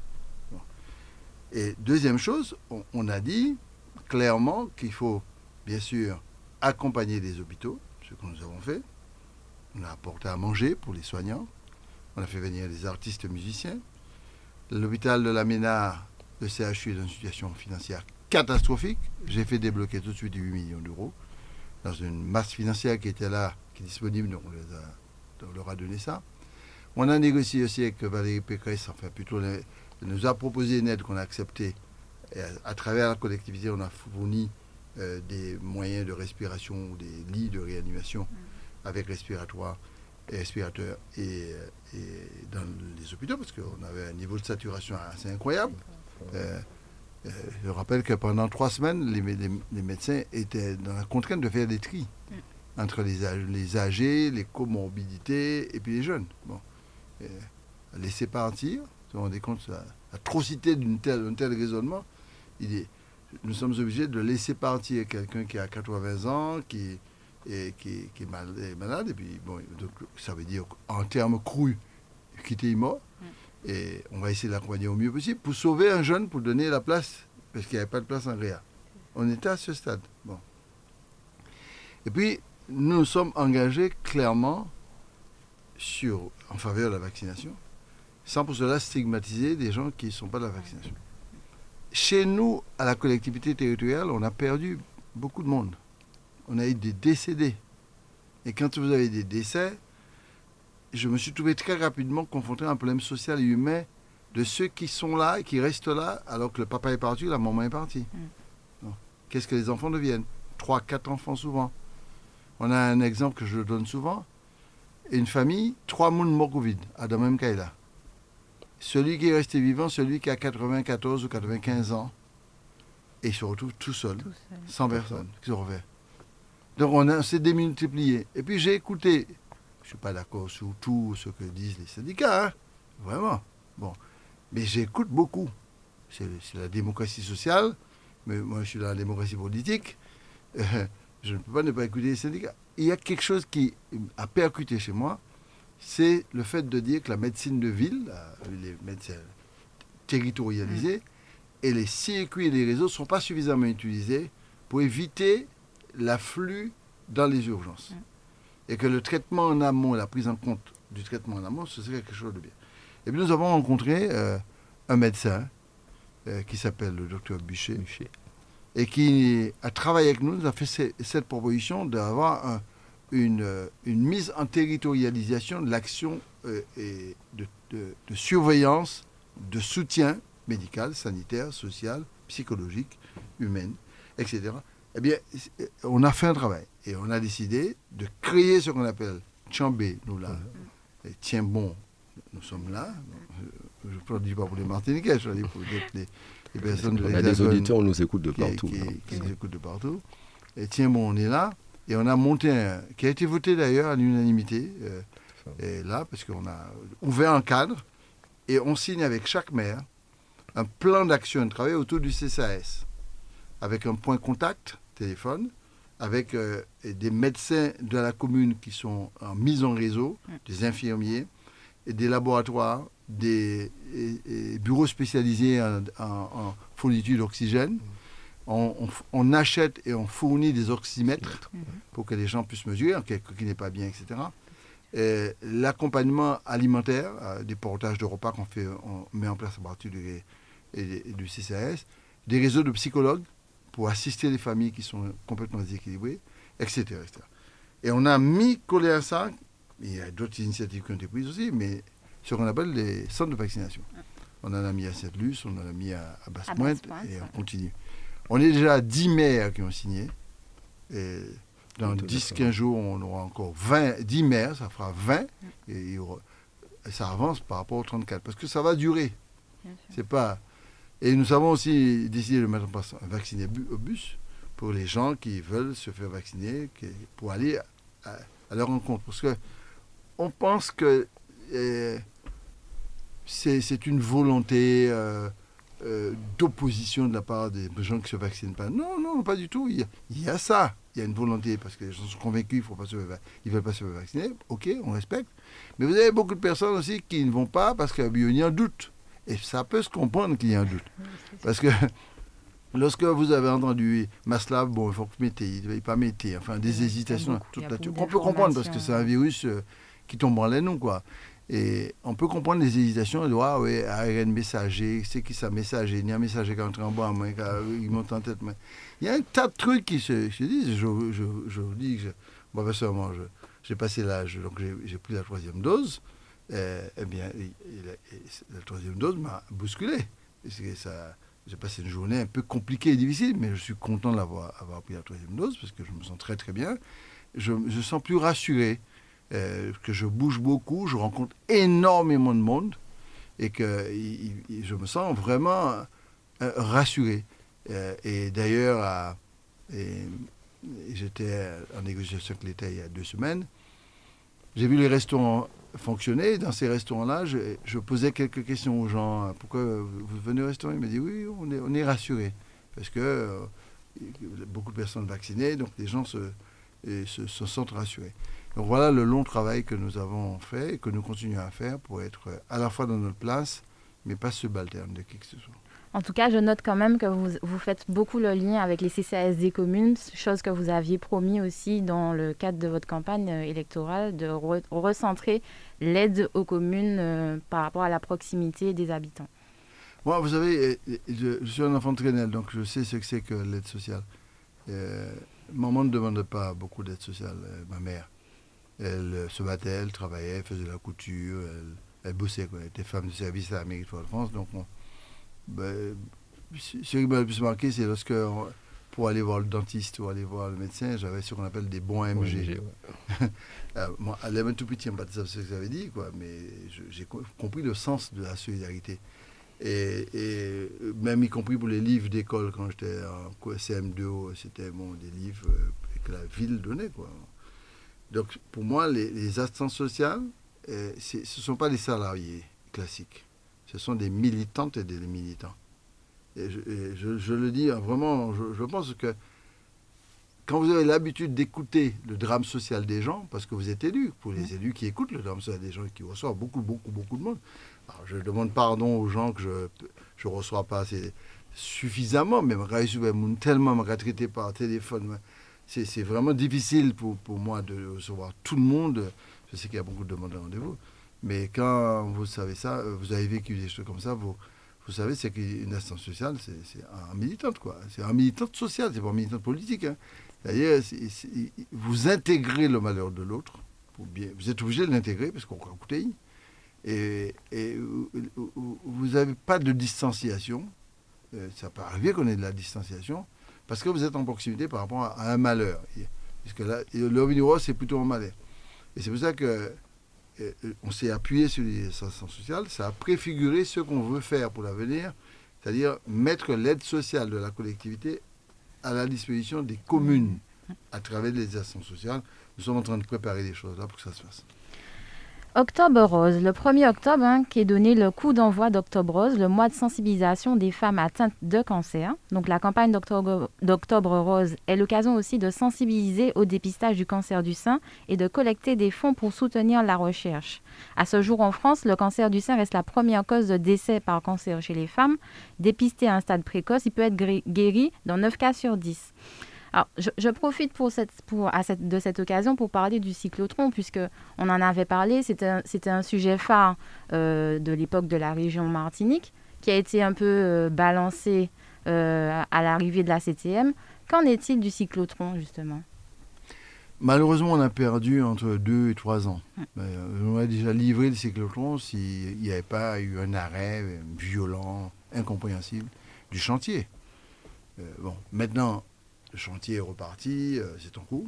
Et deuxième chose, on, a dit clairement qu'il faut bien sûr accompagner les hôpitaux, ce que nous avons fait. On a apporté à manger pour les soignants. On a fait venir des artistes musiciens. L'hôpital de la Ménard, le CHU est dans une situation financière catastrophique. J'ai fait débloquer tout de suite 8 millions d'euros dans une masse financière qui était là, qui est disponible. Donc on les on leur a donné ça. On a négocié aussi avec Valérie Pécresse, enfin plutôt, nous a proposé une aide qu'on a acceptée. Et à, travers la collectivité, on a fourni euh, des moyens de respiration ou des lits de réanimation mm. avec respiratoire et respirateur et, dans les hôpitaux parce qu'on avait un niveau de saturation assez incroyable. Euh, euh, je rappelle que pendant trois semaines, les, médecins étaient dans la contrainte de faire des tris. Mm entre les, les âgés, les comorbidités et puis les jeunes. Bon. laisser partir, vous vous rendez compte l'atrocité d'un tel, tel raisonnement, il est, nous sommes obligés de laisser partir quelqu'un qui a 80 ans, qui, est, qui, qui est, malade, et puis bon, donc, ça veut dire en termes crus, quitter mort. Mm. Et on va essayer de l'accompagner au mieux possible pour sauver un jeune, pour donner la place, parce qu'il n'y avait pas de place en réa. On était à ce stade. Bon. Et puis, nous sommes engagés clairement sur, en faveur de la vaccination, sans pour cela stigmatiser des gens qui ne sont pas de la vaccination. Chez nous, à la collectivité territoriale, on a perdu beaucoup de monde. On a eu des décédés. Et quand vous avez des décès, je me suis trouvé très rapidement confronté à un problème social et humain de ceux qui sont là et qui restent là alors que le papa est parti, la maman est partie. Mm. Qu'est-ce que les enfants deviennent? Trois, quatre enfants souvent. On a un exemple que je donne souvent. Une famille, trois mouns morts Covid, à la même là. Celui qui est resté vivant, celui qui a 94 ou 95 ans, et il se retrouve tout seul, sans personne qui se refait. Donc on, s'est démultiplié. Et puis j'ai écouté, je ne suis pas d'accord sur tout ce que disent les syndicats, hein, vraiment. Bon. Mais j'écoute beaucoup. C'est la démocratie sociale, mais moi je suis dans la démocratie politique. je ne peux pas ne pas écouter les syndicats. Il y a quelque chose qui a percuté chez moi, c'est le fait de dire que la médecine de ville, les médecins territorialisés, mm. et les circuits et les réseaux ne sont pas suffisamment utilisés pour éviter l'afflux dans les urgences. Mm. Et que le traitement en amont, la prise en compte du traitement en amont, ce serait quelque chose de bien. Et puis nous avons rencontré euh, un médecin euh, qui s'appelle le docteur Bûcher et qui a travaillé avec nous, nous a fait cette proposition d'avoir une, une, mise en territorialisation de l'action euh, et de, de, surveillance, de soutien médical, sanitaire, social, psychologique, humaine, etc. Eh bien, on a fait un travail et on a décidé de créer ce qu'on appelle Chambé, nous là, et Tiens bon, nous sommes là. Je ne dis pas pour les Martiniquais, je dis pour les, on a des auditeurs, on nous écoute de partout. Qui, nous écoutent de partout. Et tiens, bon, on est là. Et on a monté un, qui a été voté d'ailleurs à l'unanimité, euh, et là, parce qu'on a ouvert un cadre, et on signe avec chaque maire un plan d'action de travail autour du CCAS, avec un point contact, téléphone, avec euh, des médecins de la commune qui sont en mise en réseau, des infirmiers, et des laboratoires, des bureaux spécialisés en, fourniture d'oxygène, on, achète et on fournit des oxymètres pour que les gens puissent mesurer, quelque qui n'est pas bien, etc. L'accompagnement alimentaire, euh, des portages de repas qu'on fait, on met en place à partir du, du CCAS, des réseaux de psychologues pour assister les familles qui sont complètement déséquilibrées, etc. etc. Et on a mis collé à ça, il y a d'autres initiatives qui ont été prises aussi, mais ce qu'on appelle les centres de vaccination. On en a mis à Sainte-Luce, on en a mis à, Basse-Pointe, et on continue. On est déjà à 10 maires qui ont signé. Et dans 10-15 jours, on aura encore 20, 10 maires, ça fera 20. Et, ça avance par rapport aux 34. Parce que ça va durer. C'est pas. Et nous avons aussi décidé de mettre en place un vacciné au bus pour les gens qui veulent se faire vacciner, pour aller à, leur rencontre. Parce que on pense que eh, c'est une volonté. Euh, euh, d'opposition de la part des gens qui ne se vaccinent pas. Non, non, pas du tout. Il y, a, ça. Il y a une volonté parce que les gens sont convaincus qu'ils ne veulent pas se vacciner. Ok, on respecte. Mais vous avez beaucoup de personnes aussi qui ne vont pas parce qu'il y a un doute. Et ça peut se comprendre qu'il y a un doute. Parce que lorsque vous avez entendu Maslav, bon, il faut que vous mettez, il ne pas mettre, enfin, des hésitations, toute la On peut comprendre parce que c'est un virus euh, qui tombe en l'air, quoi. Et on peut comprendre les hésitations. De, ah oui, ARN messager, c'est qui ça messager Il y a un messager qui est en bas, il monte en tête. Il y a un tas de trucs qui se, disent. Je, je, vous dis que moi, personnellement, j'ai passé l'âge, donc j'ai pris la troisième dose. Eh bien, la troisième dose m'a bousculé. J'ai passé une journée un peu compliquée et difficile, mais je suis content d'avoir avoir pris la troisième dose parce que je me sens très très bien. Je me sens plus rassuré. Euh, que je bouge beaucoup, je rencontre énormément de monde et que je me sens vraiment euh, rassuré. Euh, et d'ailleurs, j'étais en négociation avec l'État il y a deux semaines. J'ai vu les restaurants fonctionner. Dans ces restaurants-là, je, posais quelques questions aux gens. Pourquoi vous venez au restaurant? Ils me disent oui, on est, on est rassurés. Parce que beaucoup de personnes vaccinées, donc les gens se sentent rassurés. Donc voilà le long travail que nous avons fait et que nous continuons à faire pour être à la fois dans notre place, mais pas subalterne de qui que ce soit. En tout cas, je note quand même que vous, vous, faites beaucoup le lien avec les CCAS des communes, chose que vous aviez promis aussi dans le cadre de votre campagne euh, électorale, de recentrer l'aide aux communes euh, par rapport à la proximité des habitants. Moi, vous savez, euh, je, suis un enfant de Trénel, donc je sais ce que c'est que l'aide sociale. maman ne demande pas beaucoup d'aide sociale, ma mère. Elle euh, se battait, elle travaillait, elle faisait la couture, elle, bossait. Quoi. Elle était femme de service à l'Amérique de France. Donc, ben, ce qui m'a le plus marqué, c'est lorsque, pour aller voir le dentiste ou aller voir le médecin, j'avais ce qu'on appelle des bons MG. Euh, moi, avait tout petit, pas de ce que ça avait dit, quoi, mais j'ai compris le sens de la solidarité. Et, même y compris pour les livres d'école, quand j'étais en CM2, c'était bon, des livres euh, que la ville donnait. Quoi. Donc pour moi, les, assistances sociales, euh, ce ne sont pas des salariés classiques. Ce sont des militantes et des militants. Et je, le dis hein, vraiment, je, pense que quand vous avez l'habitude d'écouter le drame social des gens, parce que vous êtes élu, pour les élus qui écoutent le drame social des gens, qui reçoivent beaucoup, beaucoup, beaucoup de monde. Alors je demande pardon aux gens que je ne reçois pas assez suffisamment, mais je tellement me traité par téléphone c'est vraiment difficile pour, pour, moi de recevoir tout le monde. Je sais qu'il y a beaucoup de demandes de rendez-vous. Mais quand vous savez ça, euh, vous avez vécu des choses comme ça, vous, vous savez, c'est qu'une assistance sociale, c'est un militant, quoi. C'est un militant social, c'est pas un militant politique. Hein. D'ailleurs, vous intégrez le malheur de l'autre. Vous êtes obligé de l'intégrer parce qu'on croit écouter. Et, et vous n'avez pas de distanciation. Euh, ça peut arriver qu'on ait de la distanciation, parce que vous êtes en proximité par rapport à, un malheur. Parce que là, le c'est plutôt un malheur. Et c'est pour ça que euh, on s'est appuyé sur les assistants sociales. Ça a préfiguré ce qu'on veut faire pour l'avenir, c'est-à-dire mettre l'aide sociale de la collectivité à la disposition des communes à travers les assistants sociales. Nous sommes en train de préparer des choses là pour que ça se fasse. Octobre Rose, le 1er octobre, hein, qui est donné le coup d'envoi d'Octobre Rose, le mois de sensibilisation des femmes atteintes de cancer. Donc la campagne d'Octobre Rose est l'occasion aussi de sensibiliser au dépistage du cancer du sein et de collecter des fonds pour soutenir la recherche. À ce jour en France, le cancer du sein reste la première cause de décès par cancer chez les femmes. Dépisté à un stade précoce, il peut être guéri dans 9 cas sur 10. Alors, je, profite pour cette, pour, à cette, de cette occasion pour parler du cyclotron, puisque on en avait parlé. C'était un, sujet phare euh, de l'époque de la région Martinique, qui a été un peu euh, balancé euh, à l'arrivée de la CTM. Qu'en est-il du cyclotron, justement? Malheureusement, on a perdu entre deux et trois ans. on a déjà livré le cyclotron s'il n'y avait pas eu un arrêt violent, incompréhensible du chantier. bon, maintenant, le chantier est reparti, euh, c'est en cours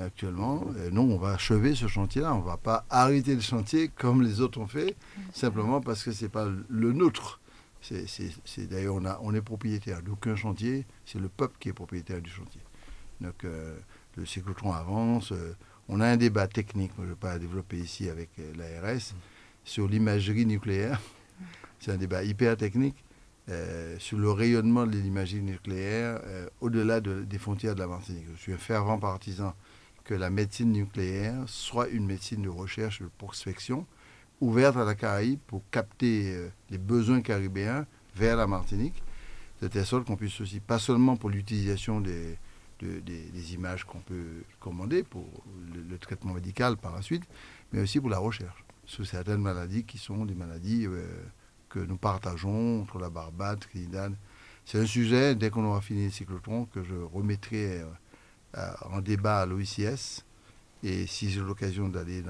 actuellement. non, on va achever ce chantier-là. On ne va pas arrêter le chantier comme les autres ont fait, simplement parce que ce n'est pas le nôtre. C'est, d'ailleurs, on, on est propriétaire d'aucun chantier, c'est le peuple qui est propriétaire du chantier. Donc, euh, le cyclotron avance. Euh, on a un débat technique, je ne vais pas développer ici avec l'ARS, sur l'imagerie nucléaire. C'est un débat hyper technique. Euh, sur le rayonnement de l'imagerie nucléaire euh, au-delà des frontières de la Martinique. Je suis un fervent partisan que la médecine nucléaire soit une médecine de recherche de prospection ouverte à la Caraïbe pour capter euh, les besoins caribéens vers la Martinique, de telle sorte qu'on puisse aussi, pas seulement pour l'utilisation des, des, images qu'on peut commander pour le, traitement médical par la suite, mais aussi pour la recherche sur certaines maladies qui sont des maladies que nous partageons entre la Barbade, Trinidad. C'est un sujet, dès qu'on aura fini le cyclotron, que je remettrai euh, en débat à l'OICS. Et si j'ai l'occasion d'aller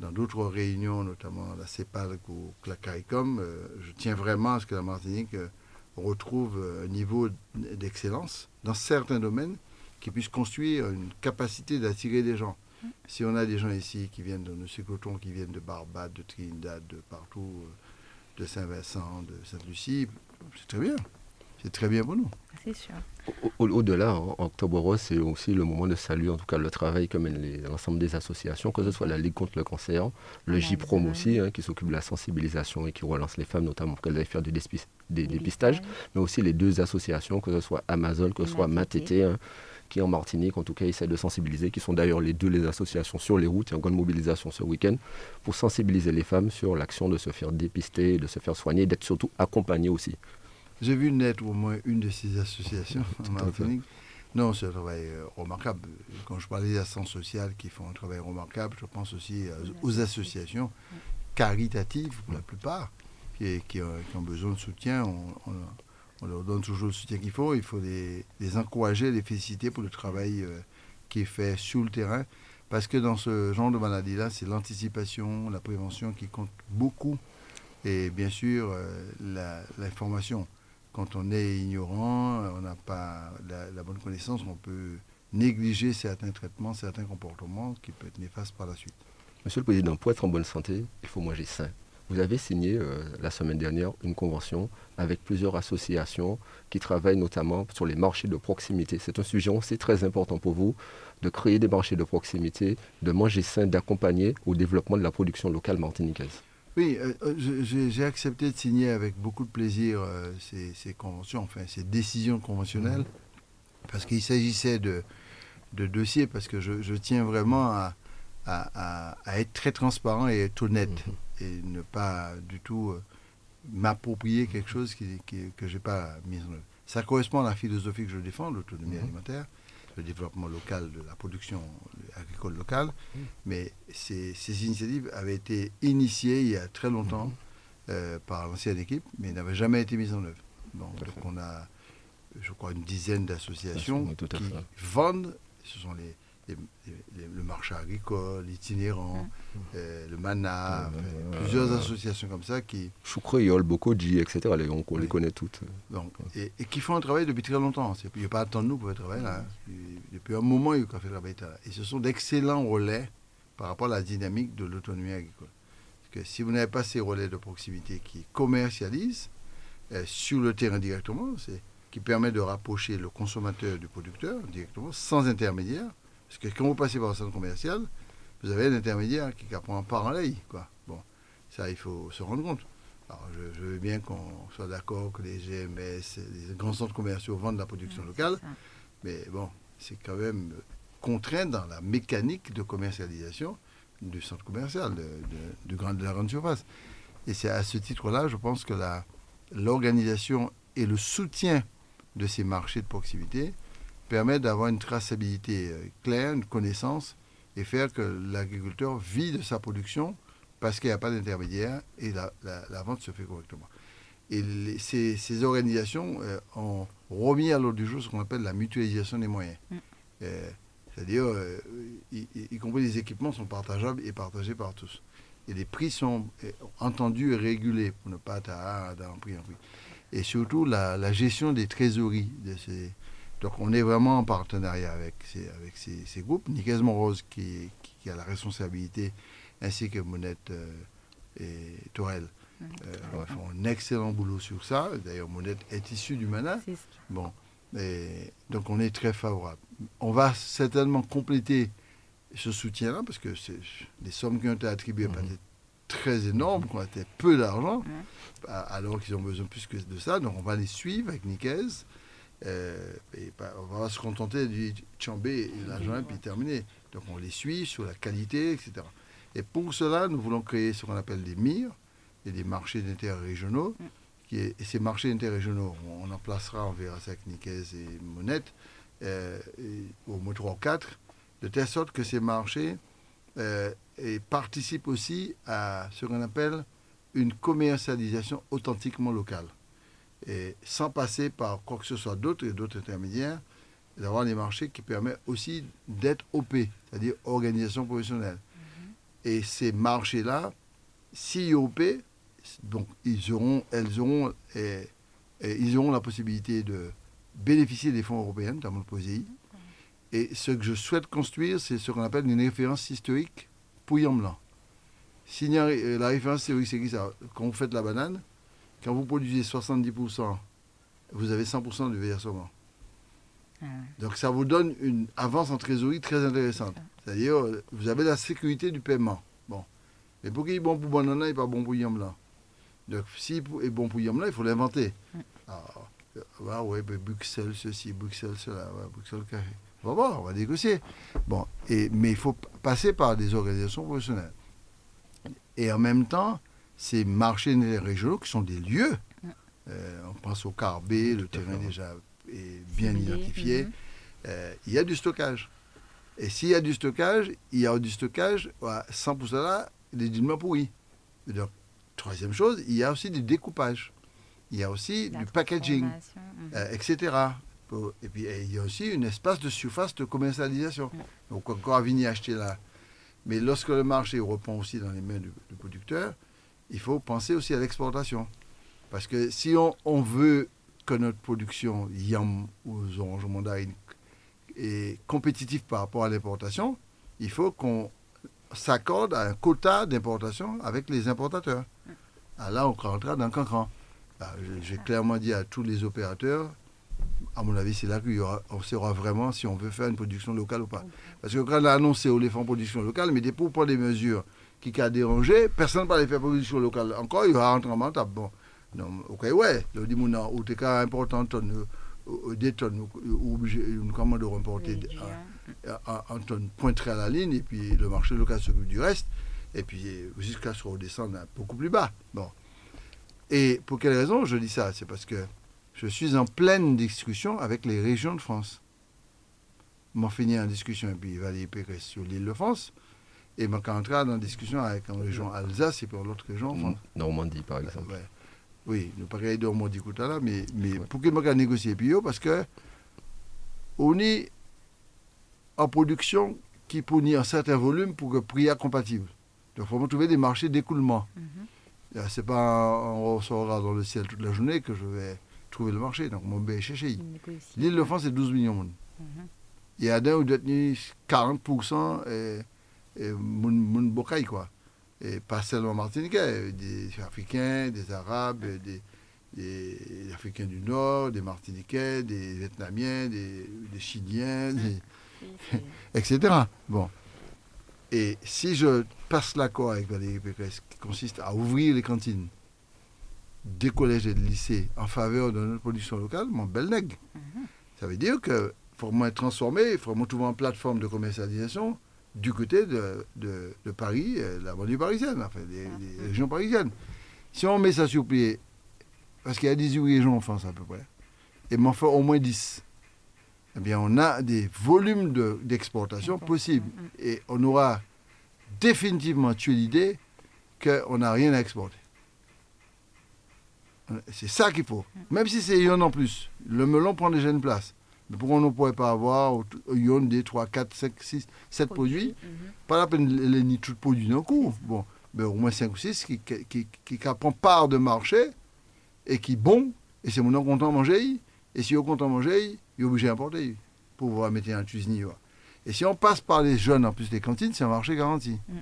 dans d'autres réunions, notamment la CEPAL ou la CARICOM, euh, je tiens vraiment à ce que la Martinique euh, retrouve un niveau d'excellence dans certains domaines qui puisse construire une capacité d'attirer des gens. Si on a des gens ici qui viennent de nos cyclotrons, qui viennent de Barbade, de Trinidad, de partout, de Saint-Vincent, de Sainte-Lucie, c'est très bien. C'est très bien pour nous. C'est sûr. Au-delà, hein, Octobre Rose, c'est aussi le moment de saluer en tout cas le travail que mènent l'ensemble des associations, que ce soit la Ligue contre le cancer, le JPROM aussi, hein, qui s'occupe de la sensibilisation et qui relance les femmes, notamment pour qu'elles aillent faire du des dépistages, mais aussi les deux associations, que ce soit Amazon, que ce soit Matete, hein, qui en Martinique, en tout cas, essaient de sensibiliser, qui sont d'ailleurs les deux les associations sur les routes. Il y a une grande mobilisation ce week-end pour sensibiliser les femmes sur l'action de se faire dépister, de se faire soigner, d'être surtout accompagnées aussi. J'ai vu naître au moins une de ces associations en Martinique. Non, c'est un travail euh, remarquable. Quand je parlais des associations sociales qui font un travail remarquable, je pense aussi aux associations caritatives, pour la plupart, qui, qui, ont besoin de soutien. On, on leur donne toujours le soutien qu'il faut. Il faut les, encourager, les féliciter pour le travail euh, qui est fait sur le terrain. Parce que dans ce genre de maladie-là, c'est l'anticipation, la prévention qui compte beaucoup. Et bien sûr, euh, l'information. Quand on est ignorant, on n'a pas la, bonne connaissance, on peut négliger certains traitements, certains comportements qui peuvent être néfastes par la suite. Monsieur le Président, pour être en bonne santé, il faut manger sain. Vous avez signé euh, la semaine dernière une convention avec plusieurs associations qui travaillent notamment sur les marchés de proximité. C'est un sujet aussi très important pour vous de créer des marchés de proximité, de manger sain, d'accompagner au développement de la production locale martiniquaise. Oui, euh, euh, j'ai accepté de signer avec beaucoup de plaisir ces, conventions, enfin ces décisions conventionnelles, parce qu'il s'agissait de, de, dossiers, parce que je, tiens vraiment à, à, être très transparent et être honnête. Mhm et ne pas du tout euh, m'approprier quelque chose qui, que je n'ai pas mis en œuvre. Ça correspond à la philosophie que je défends, l'autonomie mhm. alimentaire, le développement local de la production agricole locale. Mhm. Mais ces, ces, initiatives avaient été initiées il y a très longtemps mhm. euh, par l'ancienne équipe, mais n'avaient jamais été mises en œuvre. donc on a, je crois, une dizaine d'associations qui vendent, ce sont les, le marché agricole, l'itinérant, euh, le MANA, plusieurs associations comme ça qui... Choukreol, Bokoji, etc. Les, on, les connaît toutes. Donc, et, qui font un travail depuis très longtemps. Il n'y a pas à nous pour travailler là. Hein. Depuis un moment, il y a fait travail là. Et ce sont d'excellents relais par rapport à la dynamique de l'autonomie agricole. Parce que si vous n'avez pas ces relais de proximité qui commercialisent euh, sur le terrain directement, qui permet de rapprocher le consommateur du producteur directement, sans intermédiaire, parce que quand vous passez par un centre commercial, vous avez un intermédiaire qui apprend en parallèle. Quoi. Bon, ça, il faut se rendre compte. Alors, je, veux bien qu'on soit d'accord que les GMS, les grands centres commerciaux vendent la production locale, mais bon, c'est quand même contraint dans la mécanique de commercialisation du centre commercial, de, de, de la grande surface. Et c'est à ce titre-là, je pense que l'organisation et le soutien de ces marchés de proximité permettent d'avoir une traçabilité euh, claire, une connaissance, et faire que l'agriculteur vit de sa production parce qu'il n'y a pas d'intermédiaire et la, vente se fait correctement. Et ces, organisations euh, ont remis à l'ordre du jour ce qu'on appelle la mutualisation des moyens. Mm. Euh, c'est-à-dire, y, compris les équipements sont partageables et partagés par tous. Et les prix sont entendus et régulés pour ne pas être à, un prix en prix et surtout la, gestion des trésoreries. De ces... Donc on est vraiment en partenariat avec ces, avec ces, groupes. Nicaise Rose qui, qui, a la responsabilité, ainsi que Monette euh, et Torel. Euh, font un excellent boulot sur ça. D'ailleurs, Monette est issue du MANA. Bon, et donc on est très favorable. On va certainement compléter ce soutien-là, parce que les sommes qui ont été attribuées mmh très énormes, qui ont été peu d'argent, alors qu'ils ont besoin plus que de ça. Donc on va les suivre avec Nicaise. Euh, et on va se contenter de chamber l'argent et puis terminer. Donc on les suit sur la qualité, etc. Et pour cela, nous voulons créer ce qu'on appelle des MIR, et des marchés d'intérêt régionaux. Mm. Qui est, et ces marchés régionaux, on en placera, on verra ça avec Nicaise et Monette, euh, au mois 3 ou 4, de telle sorte que ces marchés euh, et participe aussi à ce qu'on appelle une commercialisation authentiquement locale. Et sans passer par quoi que ce soit d'autre et d'autres intermédiaires, d'avoir des marchés qui permettent aussi d'être OP, c'est-à-dire organisation professionnelle. Mhm. Et ces marchés-là, si OP, donc ils auront, elles auront, et, ils auront la possibilité de bénéficier des fonds européens, notamment le POSEI. Et ce que je souhaite construire, c'est ce qu'on appelle une référence historique Pouillant blanc. Euh, la référence théorique, c'est ça? Quand vous faites la banane, quand vous produisez 70%, vous avez 100% de versement. Ah Donc ça vous donne une avance en trésorerie très intéressante. C'est-à-dire, euh, vous avez la sécurité du paiement. Bon. Mais pour qu'il est bon pour banane et pas bon pour yam blanc. Donc si est bon pour yam blanc, il faut l'inventer. Ah, ah ouais, ben, Bruxelles ceci, Bruxelles cela, Bruxelles carré. On va voir, on va négocier. Bon, et, mais il faut passer par des organisations professionnelles. Et en même temps, ces marchés régionaux qui sont des lieux, euh, on pense au Carbé, le terrain déjà est bien identifié, mhm. euh, il y a du stockage. Et s'il y a du stockage, il y a du stockage, sans pour cela, des dilemmes pourris. Donc, troisième chose, il y a aussi du découpage. Il y a aussi du packaging, euh, etc. Et puis il y a aussi un espace de surface de commercialisation. Donc encore à venir acheter là. Mais lorsque le marché reprend aussi dans les mains du, producteur, il faut penser aussi à l'exportation. Parce que si on, veut que notre production yam ou oranges mandarines est compétitive par rapport à l'importation, il faut qu'on s'accorde à un quota d'importation avec les importateurs. Ah, là, on rentrera dans le cancran. Bah, j'ai clairement dit à tous les opérateurs, à mon avis, c'est là qu'on saura vraiment si on veut faire une production locale ou pas. Parce que quand on a annoncé au en production locale, mais pour prendre des mesures qui ont dérangé, personne ne va faire production locale. Encore, il y aura un tremblement bon. Non, ok, ouais, le dimona, ou t'es cas important, des tonnes, ou obligé, une commande de remporter un tonne pointerait à la ligne, et puis le marché local s'occupe du reste, et puis jusqu'à se redescendre beaucoup plus bas. Bon. Et pour quelle raison je dis ça? C'est parce que je suis en pleine discussion avec les régions de France. M'en finir en discussion et puis Valérie Pécresse sur l'île de France. Et m'en entrer en discussion avec une région Alsace et pour l'autre région. Mmh. Normandie, par exemple. Oui, nous parlons de Normandie à mais, mais pour qu'il m'a négocier puis parce que on est en production qui fournit un certain volume pour que le prix soit compatible. Donc il faut trouver des marchés d'écoulement. Mmh. Ce n'est pas on ressort dans le ciel toute la journée que je vais trouver le marché. Donc, mon cherché. L'île de France, c'est 12 millions de monde. Il y a d'un où détenu 40% et, et quoi. Et pas seulement Martiniquais, des Africains, des Arabes, des, des, Africains du Nord, des Martiniquais, des Vietnamiens, des, des Chiliens, etc. Bon. Et si je passe l'accord avec Valérie Pécresse, qui consiste à ouvrir les cantines des collèges et des lycées en faveur de notre production locale, mon bel nègre. Ça veut dire que faut moins transformer, il faut moins trouver une plateforme de commercialisation du côté de, de, de Paris, euh, la banlieue parisienne, enfin, des, des régions parisiennes. Si on met ça sur pied, parce qu'il y a 18 régions en France à peu près, et m'en fait au moins 10, eh bien on a des volumes de- d'exportation possibles. Et on aura définitivement tué l'idée qu'on n'a rien à exporter. C'est ça qu'il faut. Même si c'est Yon en plus. Le melon prend déjà une place. Mais pourquoi on ne pourrait pas avoir Yon des 3, 4, 5, 6, 7 produits Pas la peine de les ni tout produits d'un coup. Bon, mais au moins 5 ou 6 qui, qui, qui, qui prend part de marché et qui bon. Et c'est mon nom content de manger. Et si on est content de manger, il est obligé d'importer pour pouvoir mettre un cuisinier. Et si on passe par les jeunes, en plus les cantines, c'est un marché garanti. Mm.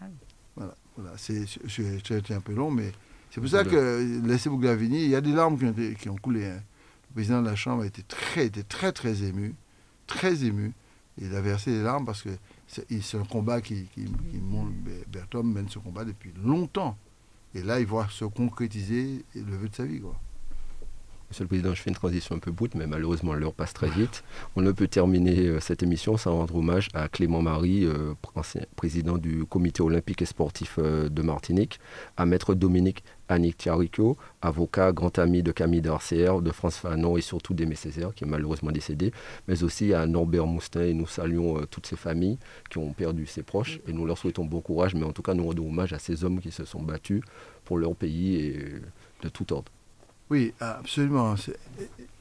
Ah oui. Voilà, voilà. C'est, c'est- c'est- c'était un peu long, mais c'est pour ça que laissez vous Glavini, il y a des larmes qui ont, qui ont coulé. hein. Le président de la Chambre a été très, était très, très ému, très ému. Il a versé des larmes parce que c'est, un combat qui, qui, monte. Bertom mène ce combat depuis longtemps. Et là, il voit se concrétiser le vœu de sa vie. Monsieur le Président, je fais une transition un peu brute, mais malheureusement l'heure passe très vite. On ne peut terminer euh, cette émission sans rendre hommage à Clément Marie, euh, ancien président du Comité olympique et sportif euh, de Martinique, à Maître Dominique Annick Tiarico, avocat, grand ami de Camille d'RCR, de France Fanon et surtout d'Aimé Césaire, qui est malheureusement décédé, mais aussi à Norbert Moustin. Et nous saluons toutes ces familles qui ont perdu ses proches et nous leur souhaitons bon courage, mais en tout cas nous rendons hommage à ces hommes qui se sont battus pour leur pays et de tout ordre. Oui, absolument.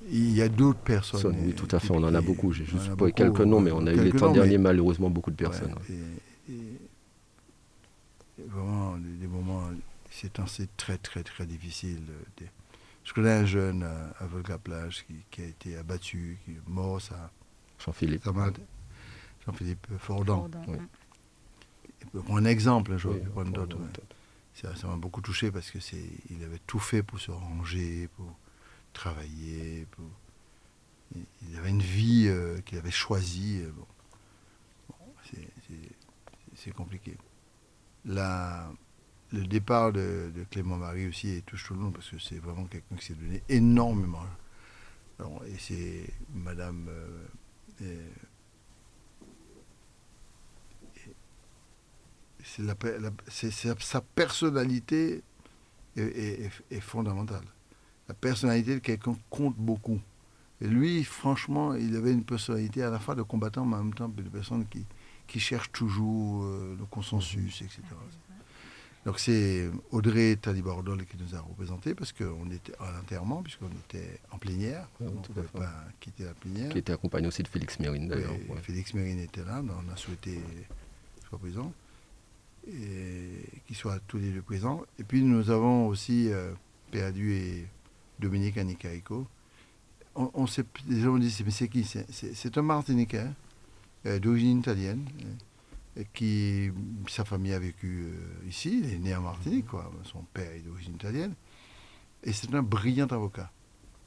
Il y a d'autres personnes. Oui, tout à fait, on en a beaucoup. J'ai juste beaucoup, quelques noms, mais on a eu les temps derniers, malheureusement, beaucoup de personnes. Ouais, et- et- et vraiment, des, des moments, ces temps, c'est très, très, très difficile. euh, des- Je connais un jeune à, à Volga-Plage qui, qui a été abattu, qui est mort, ça, Jean-Philippe. Jean-Philippe Fordant. Pardon. oui. Pour un exemple, je Oui, vais prendre pour- d'autres. Ça m'a beaucoup touché parce que c'est, il avait tout fait pour se ranger, pour travailler, pour... il- avait une vie euh, qu'il avait choisie. euh, bon. C'est, compliqué. La- le départ de, de Clément Marie aussi touche tout le monde parce que c'est vraiment quelqu'un qui s'est donné énormément. Et c'est Madame euh, c'est la, sa personnalité est, est- est- est fondamentale. La personnalité de quelqu'un compte beaucoup. Et lui, franchement, il avait une personnalité à la fois de combattant, mais en même temps de personne qui, qui cherche toujours euh, le consensus, etc. Donc c'est Audrey Talibardol qui nous a représentés parce qu'on était à l'enterrement, puisqu'on était en plénière. Oui, on ne pouvait pas quitter la plénière. Qui était accompagné aussi de Félix Mérine, d'ailleurs. Ouais. Félix Mérine était là, on a souhaité qu'il soit présent, qu'ils soient tous les deux présents. Et puis nous avons aussi euh, perdu et Dominique Anicarico. On, on s'est, disent, mais c'est qui? C'est, un Martiniquais euh, d'origine italienne, euh, qui, sa famille a vécu euh, ici, il est né en Martinique, son père est d'origine italienne, et c'est un brillant avocat.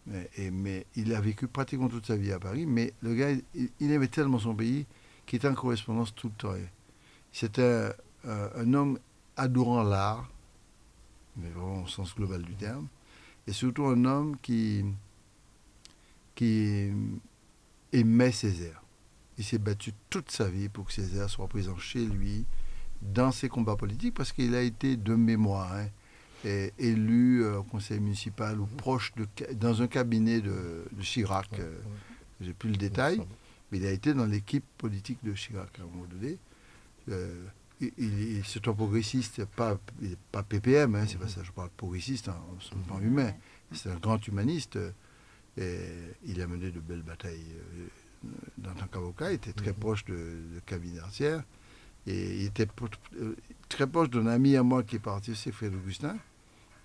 Mais, il a vécu pratiquement toute sa vie à Paris, mais le gars, il, il aimait tellement son pays qu'il était en correspondance tout le temps. C'était un, un- homme adorant l'art, mais vraiment au sens global du terme, et surtout un homme qui, qui aimait Césaire. Il s'est battu toute sa vie pour que Césaire soit présent chez lui, dans ses combats politiques, parce qu'il a été de mémoire. hein, élu euh, au conseil municipal ou proche de dans un cabinet de, de Chirac. euh, J'ai plus le détail, mais il a été dans l'équipe politique de Chirac à un moment donné. Euh, il, c'est un progressiste, pas, pas PPM, hein, c'est pas ça, je parle progressiste hein, en son humain. C'est un grand humaniste. euh, et il a mené de belles batailles euh, dans tant qu'avocat. Il était très proche de, de Camille. Et il était euh, très proche d'un ami à moi qui est parti aussi, Fred Augustin.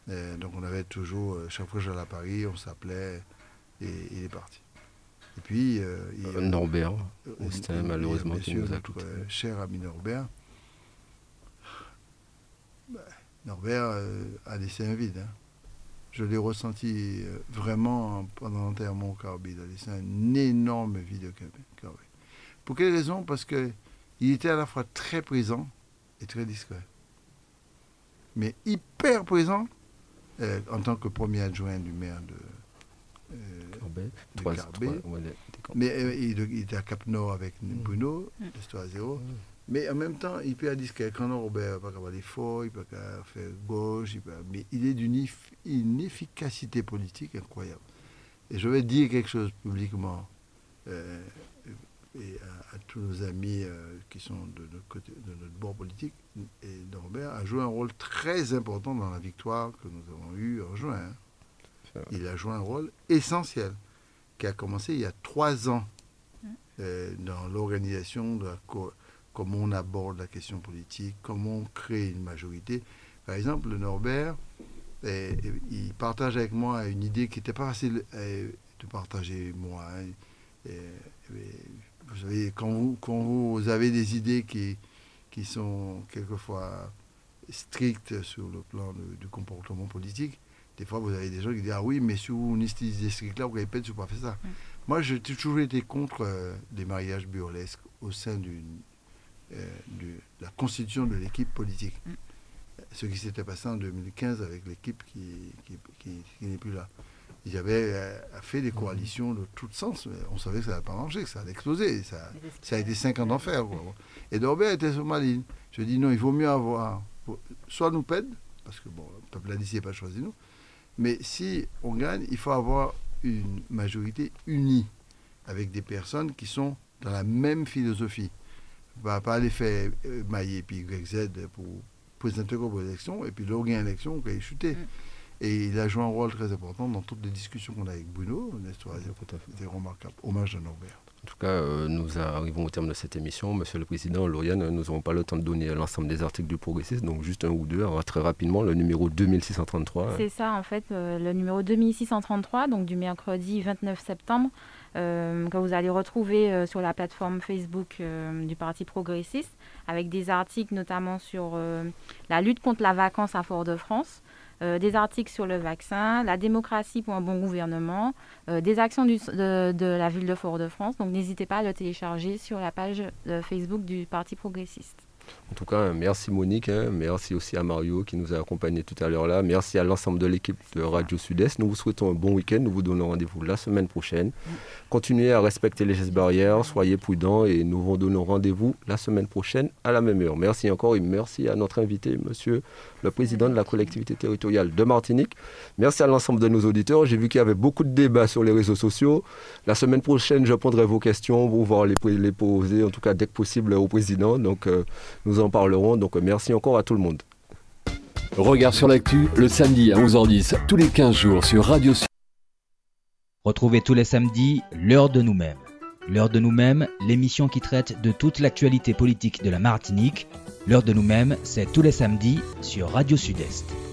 Euh, donc on avait toujours, euh, chaque fois que j'allais à Paris, on s'appelait et il est parti. Et puis, euh, il- Euh, Norbert, euh, malheureusement, bien qui nous a notre, euh, cher ami Norbert. Ben, Norbert euh, a laissé un vide. hein. Je l'ai ressenti euh, vraiment pendant l'enterrement au Caraïbe. Il a laissé un énorme vide au Caraïbe. Pour quelle raison? Parce que il était à la fois très présent et très discret. Mais hyper présent euh, en tant que premier adjoint du maire de, Trois- Carbet. Mais euh, il, il était à Cap Nord avec Bruno, Mm. l'histoire zéro. Mais en même temps, il peut aller discret. Quand il peut avoir des faux, il peut faire gauche, il peut- mais il est d'une eff- une efficacité politique incroyable. Et je vais dire quelque chose publiquement euh, et à, à tous nos amis euh, qui sont de notre, côté, de notre bord politique. Et Norbert a joué un rôle très important dans la victoire que nous avons eue en juin. hein. Il a joué un rôle essentiel qui a commencé il y a trois ans euh, dans l'organisation de la co- comment on aborde la question politique, comment on crée une majorité. Par exemple, le Norbert, euh, il partage avec moi une idée qui n'était pas facile euh, de partager moi. hein. Et, vous savez, quand vous, quand vous avez des idées qui, qui sont quelquefois strictes sur le plan du comportement politique, des fois vous avez des gens qui disent Ah oui, mais si vous utilisez ce là vous n'avez pas pas fait ça. Mm. Moi, j'ai toujours été contre euh, des mariages burlesques au sein d'une, du- de la constitution de l'équipe politique. Mm. Ce qui s'était passé en 2015 avec l'équipe qui, qui, qui- qui n'est plus là. Ils avaient euh, fait des coalitions de tout sens, mais on savait que ça n'allait pas marcher, que ça allait exploser. Ça, ça a été 5 ans d'enfer. Et Norbert était sur ma ligne. Je dis non, il vaut mieux avoir. Soit nous pède, parce que bon, le peuple a décidé pas choisi nous, mais si on gagne, il faut avoir une majorité unie avec des personnes qui sont dans la même philosophie. Va pas aller faire euh, mailler puis YZ pour présenter comme élection et puis là, gagne l'élection, on va chuter. Mm. Et il a joué un rôle très important dans toutes les discussions qu'on a avec Bruno. C'était remarquable. Hommage à Norbert. En tout cas, euh, nous arrivons au terme de cette émission. Monsieur le Président, Lauriane, nous n'aurons pas le temps de donner l'ensemble des articles du progressiste, donc juste un ou deux. Alors, très rapidement, le numéro 2633. C'est ça, en fait, euh, le numéro 2633, donc du mercredi 29 septembre, que vous allez retrouver euh, sur la plateforme Facebook euh, du Parti progressiste, avec des articles notamment sur euh, la lutte contre la vacance à Fort-de-France, euh, des articles sur le vaccin, la démocratie pour un bon gouvernement, euh, des actions de, la ville de Fort-de-France. Donc n'hésitez pas à le télécharger sur la page Facebook du Parti progressiste. En tout cas, merci Monique, hein. merci aussi à Mario qui nous a accompagnés tout à l'heure là. Merci à l'ensemble de l'équipe de Radio Sud-Est. Nous vous souhaitons un bon week-end. Nous vous donnons rendez-vous la semaine prochaine. Continuez à respecter les gestes barrières, soyez prudents et nous vous donnons rendez-vous la semaine prochaine à la même heure. Merci encore et merci à notre invité, monsieur le président de la collectivité territoriale de Martinique. Merci à l'ensemble de nos auditeurs. J'ai vu qu'il y avait beaucoup de débats sur les réseaux sociaux. La semaine prochaine, je prendrai vos questions pour voir les, les poser, en tout cas dès que possible, au président. Donc, euh, nous en parlerons. Donc, merci encore à tout le monde. Regard sur l'actu, le samedi à 11h10, tous les 15 jours sur Radio Sud. Retrouvez tous les samedis l'heure de nous-mêmes. L'heure de nous-mêmes, l'émission qui traite de toute l'actualité politique de la Martinique. L'heure de nous-mêmes, c'est tous les samedis sur Radio Sud-Est.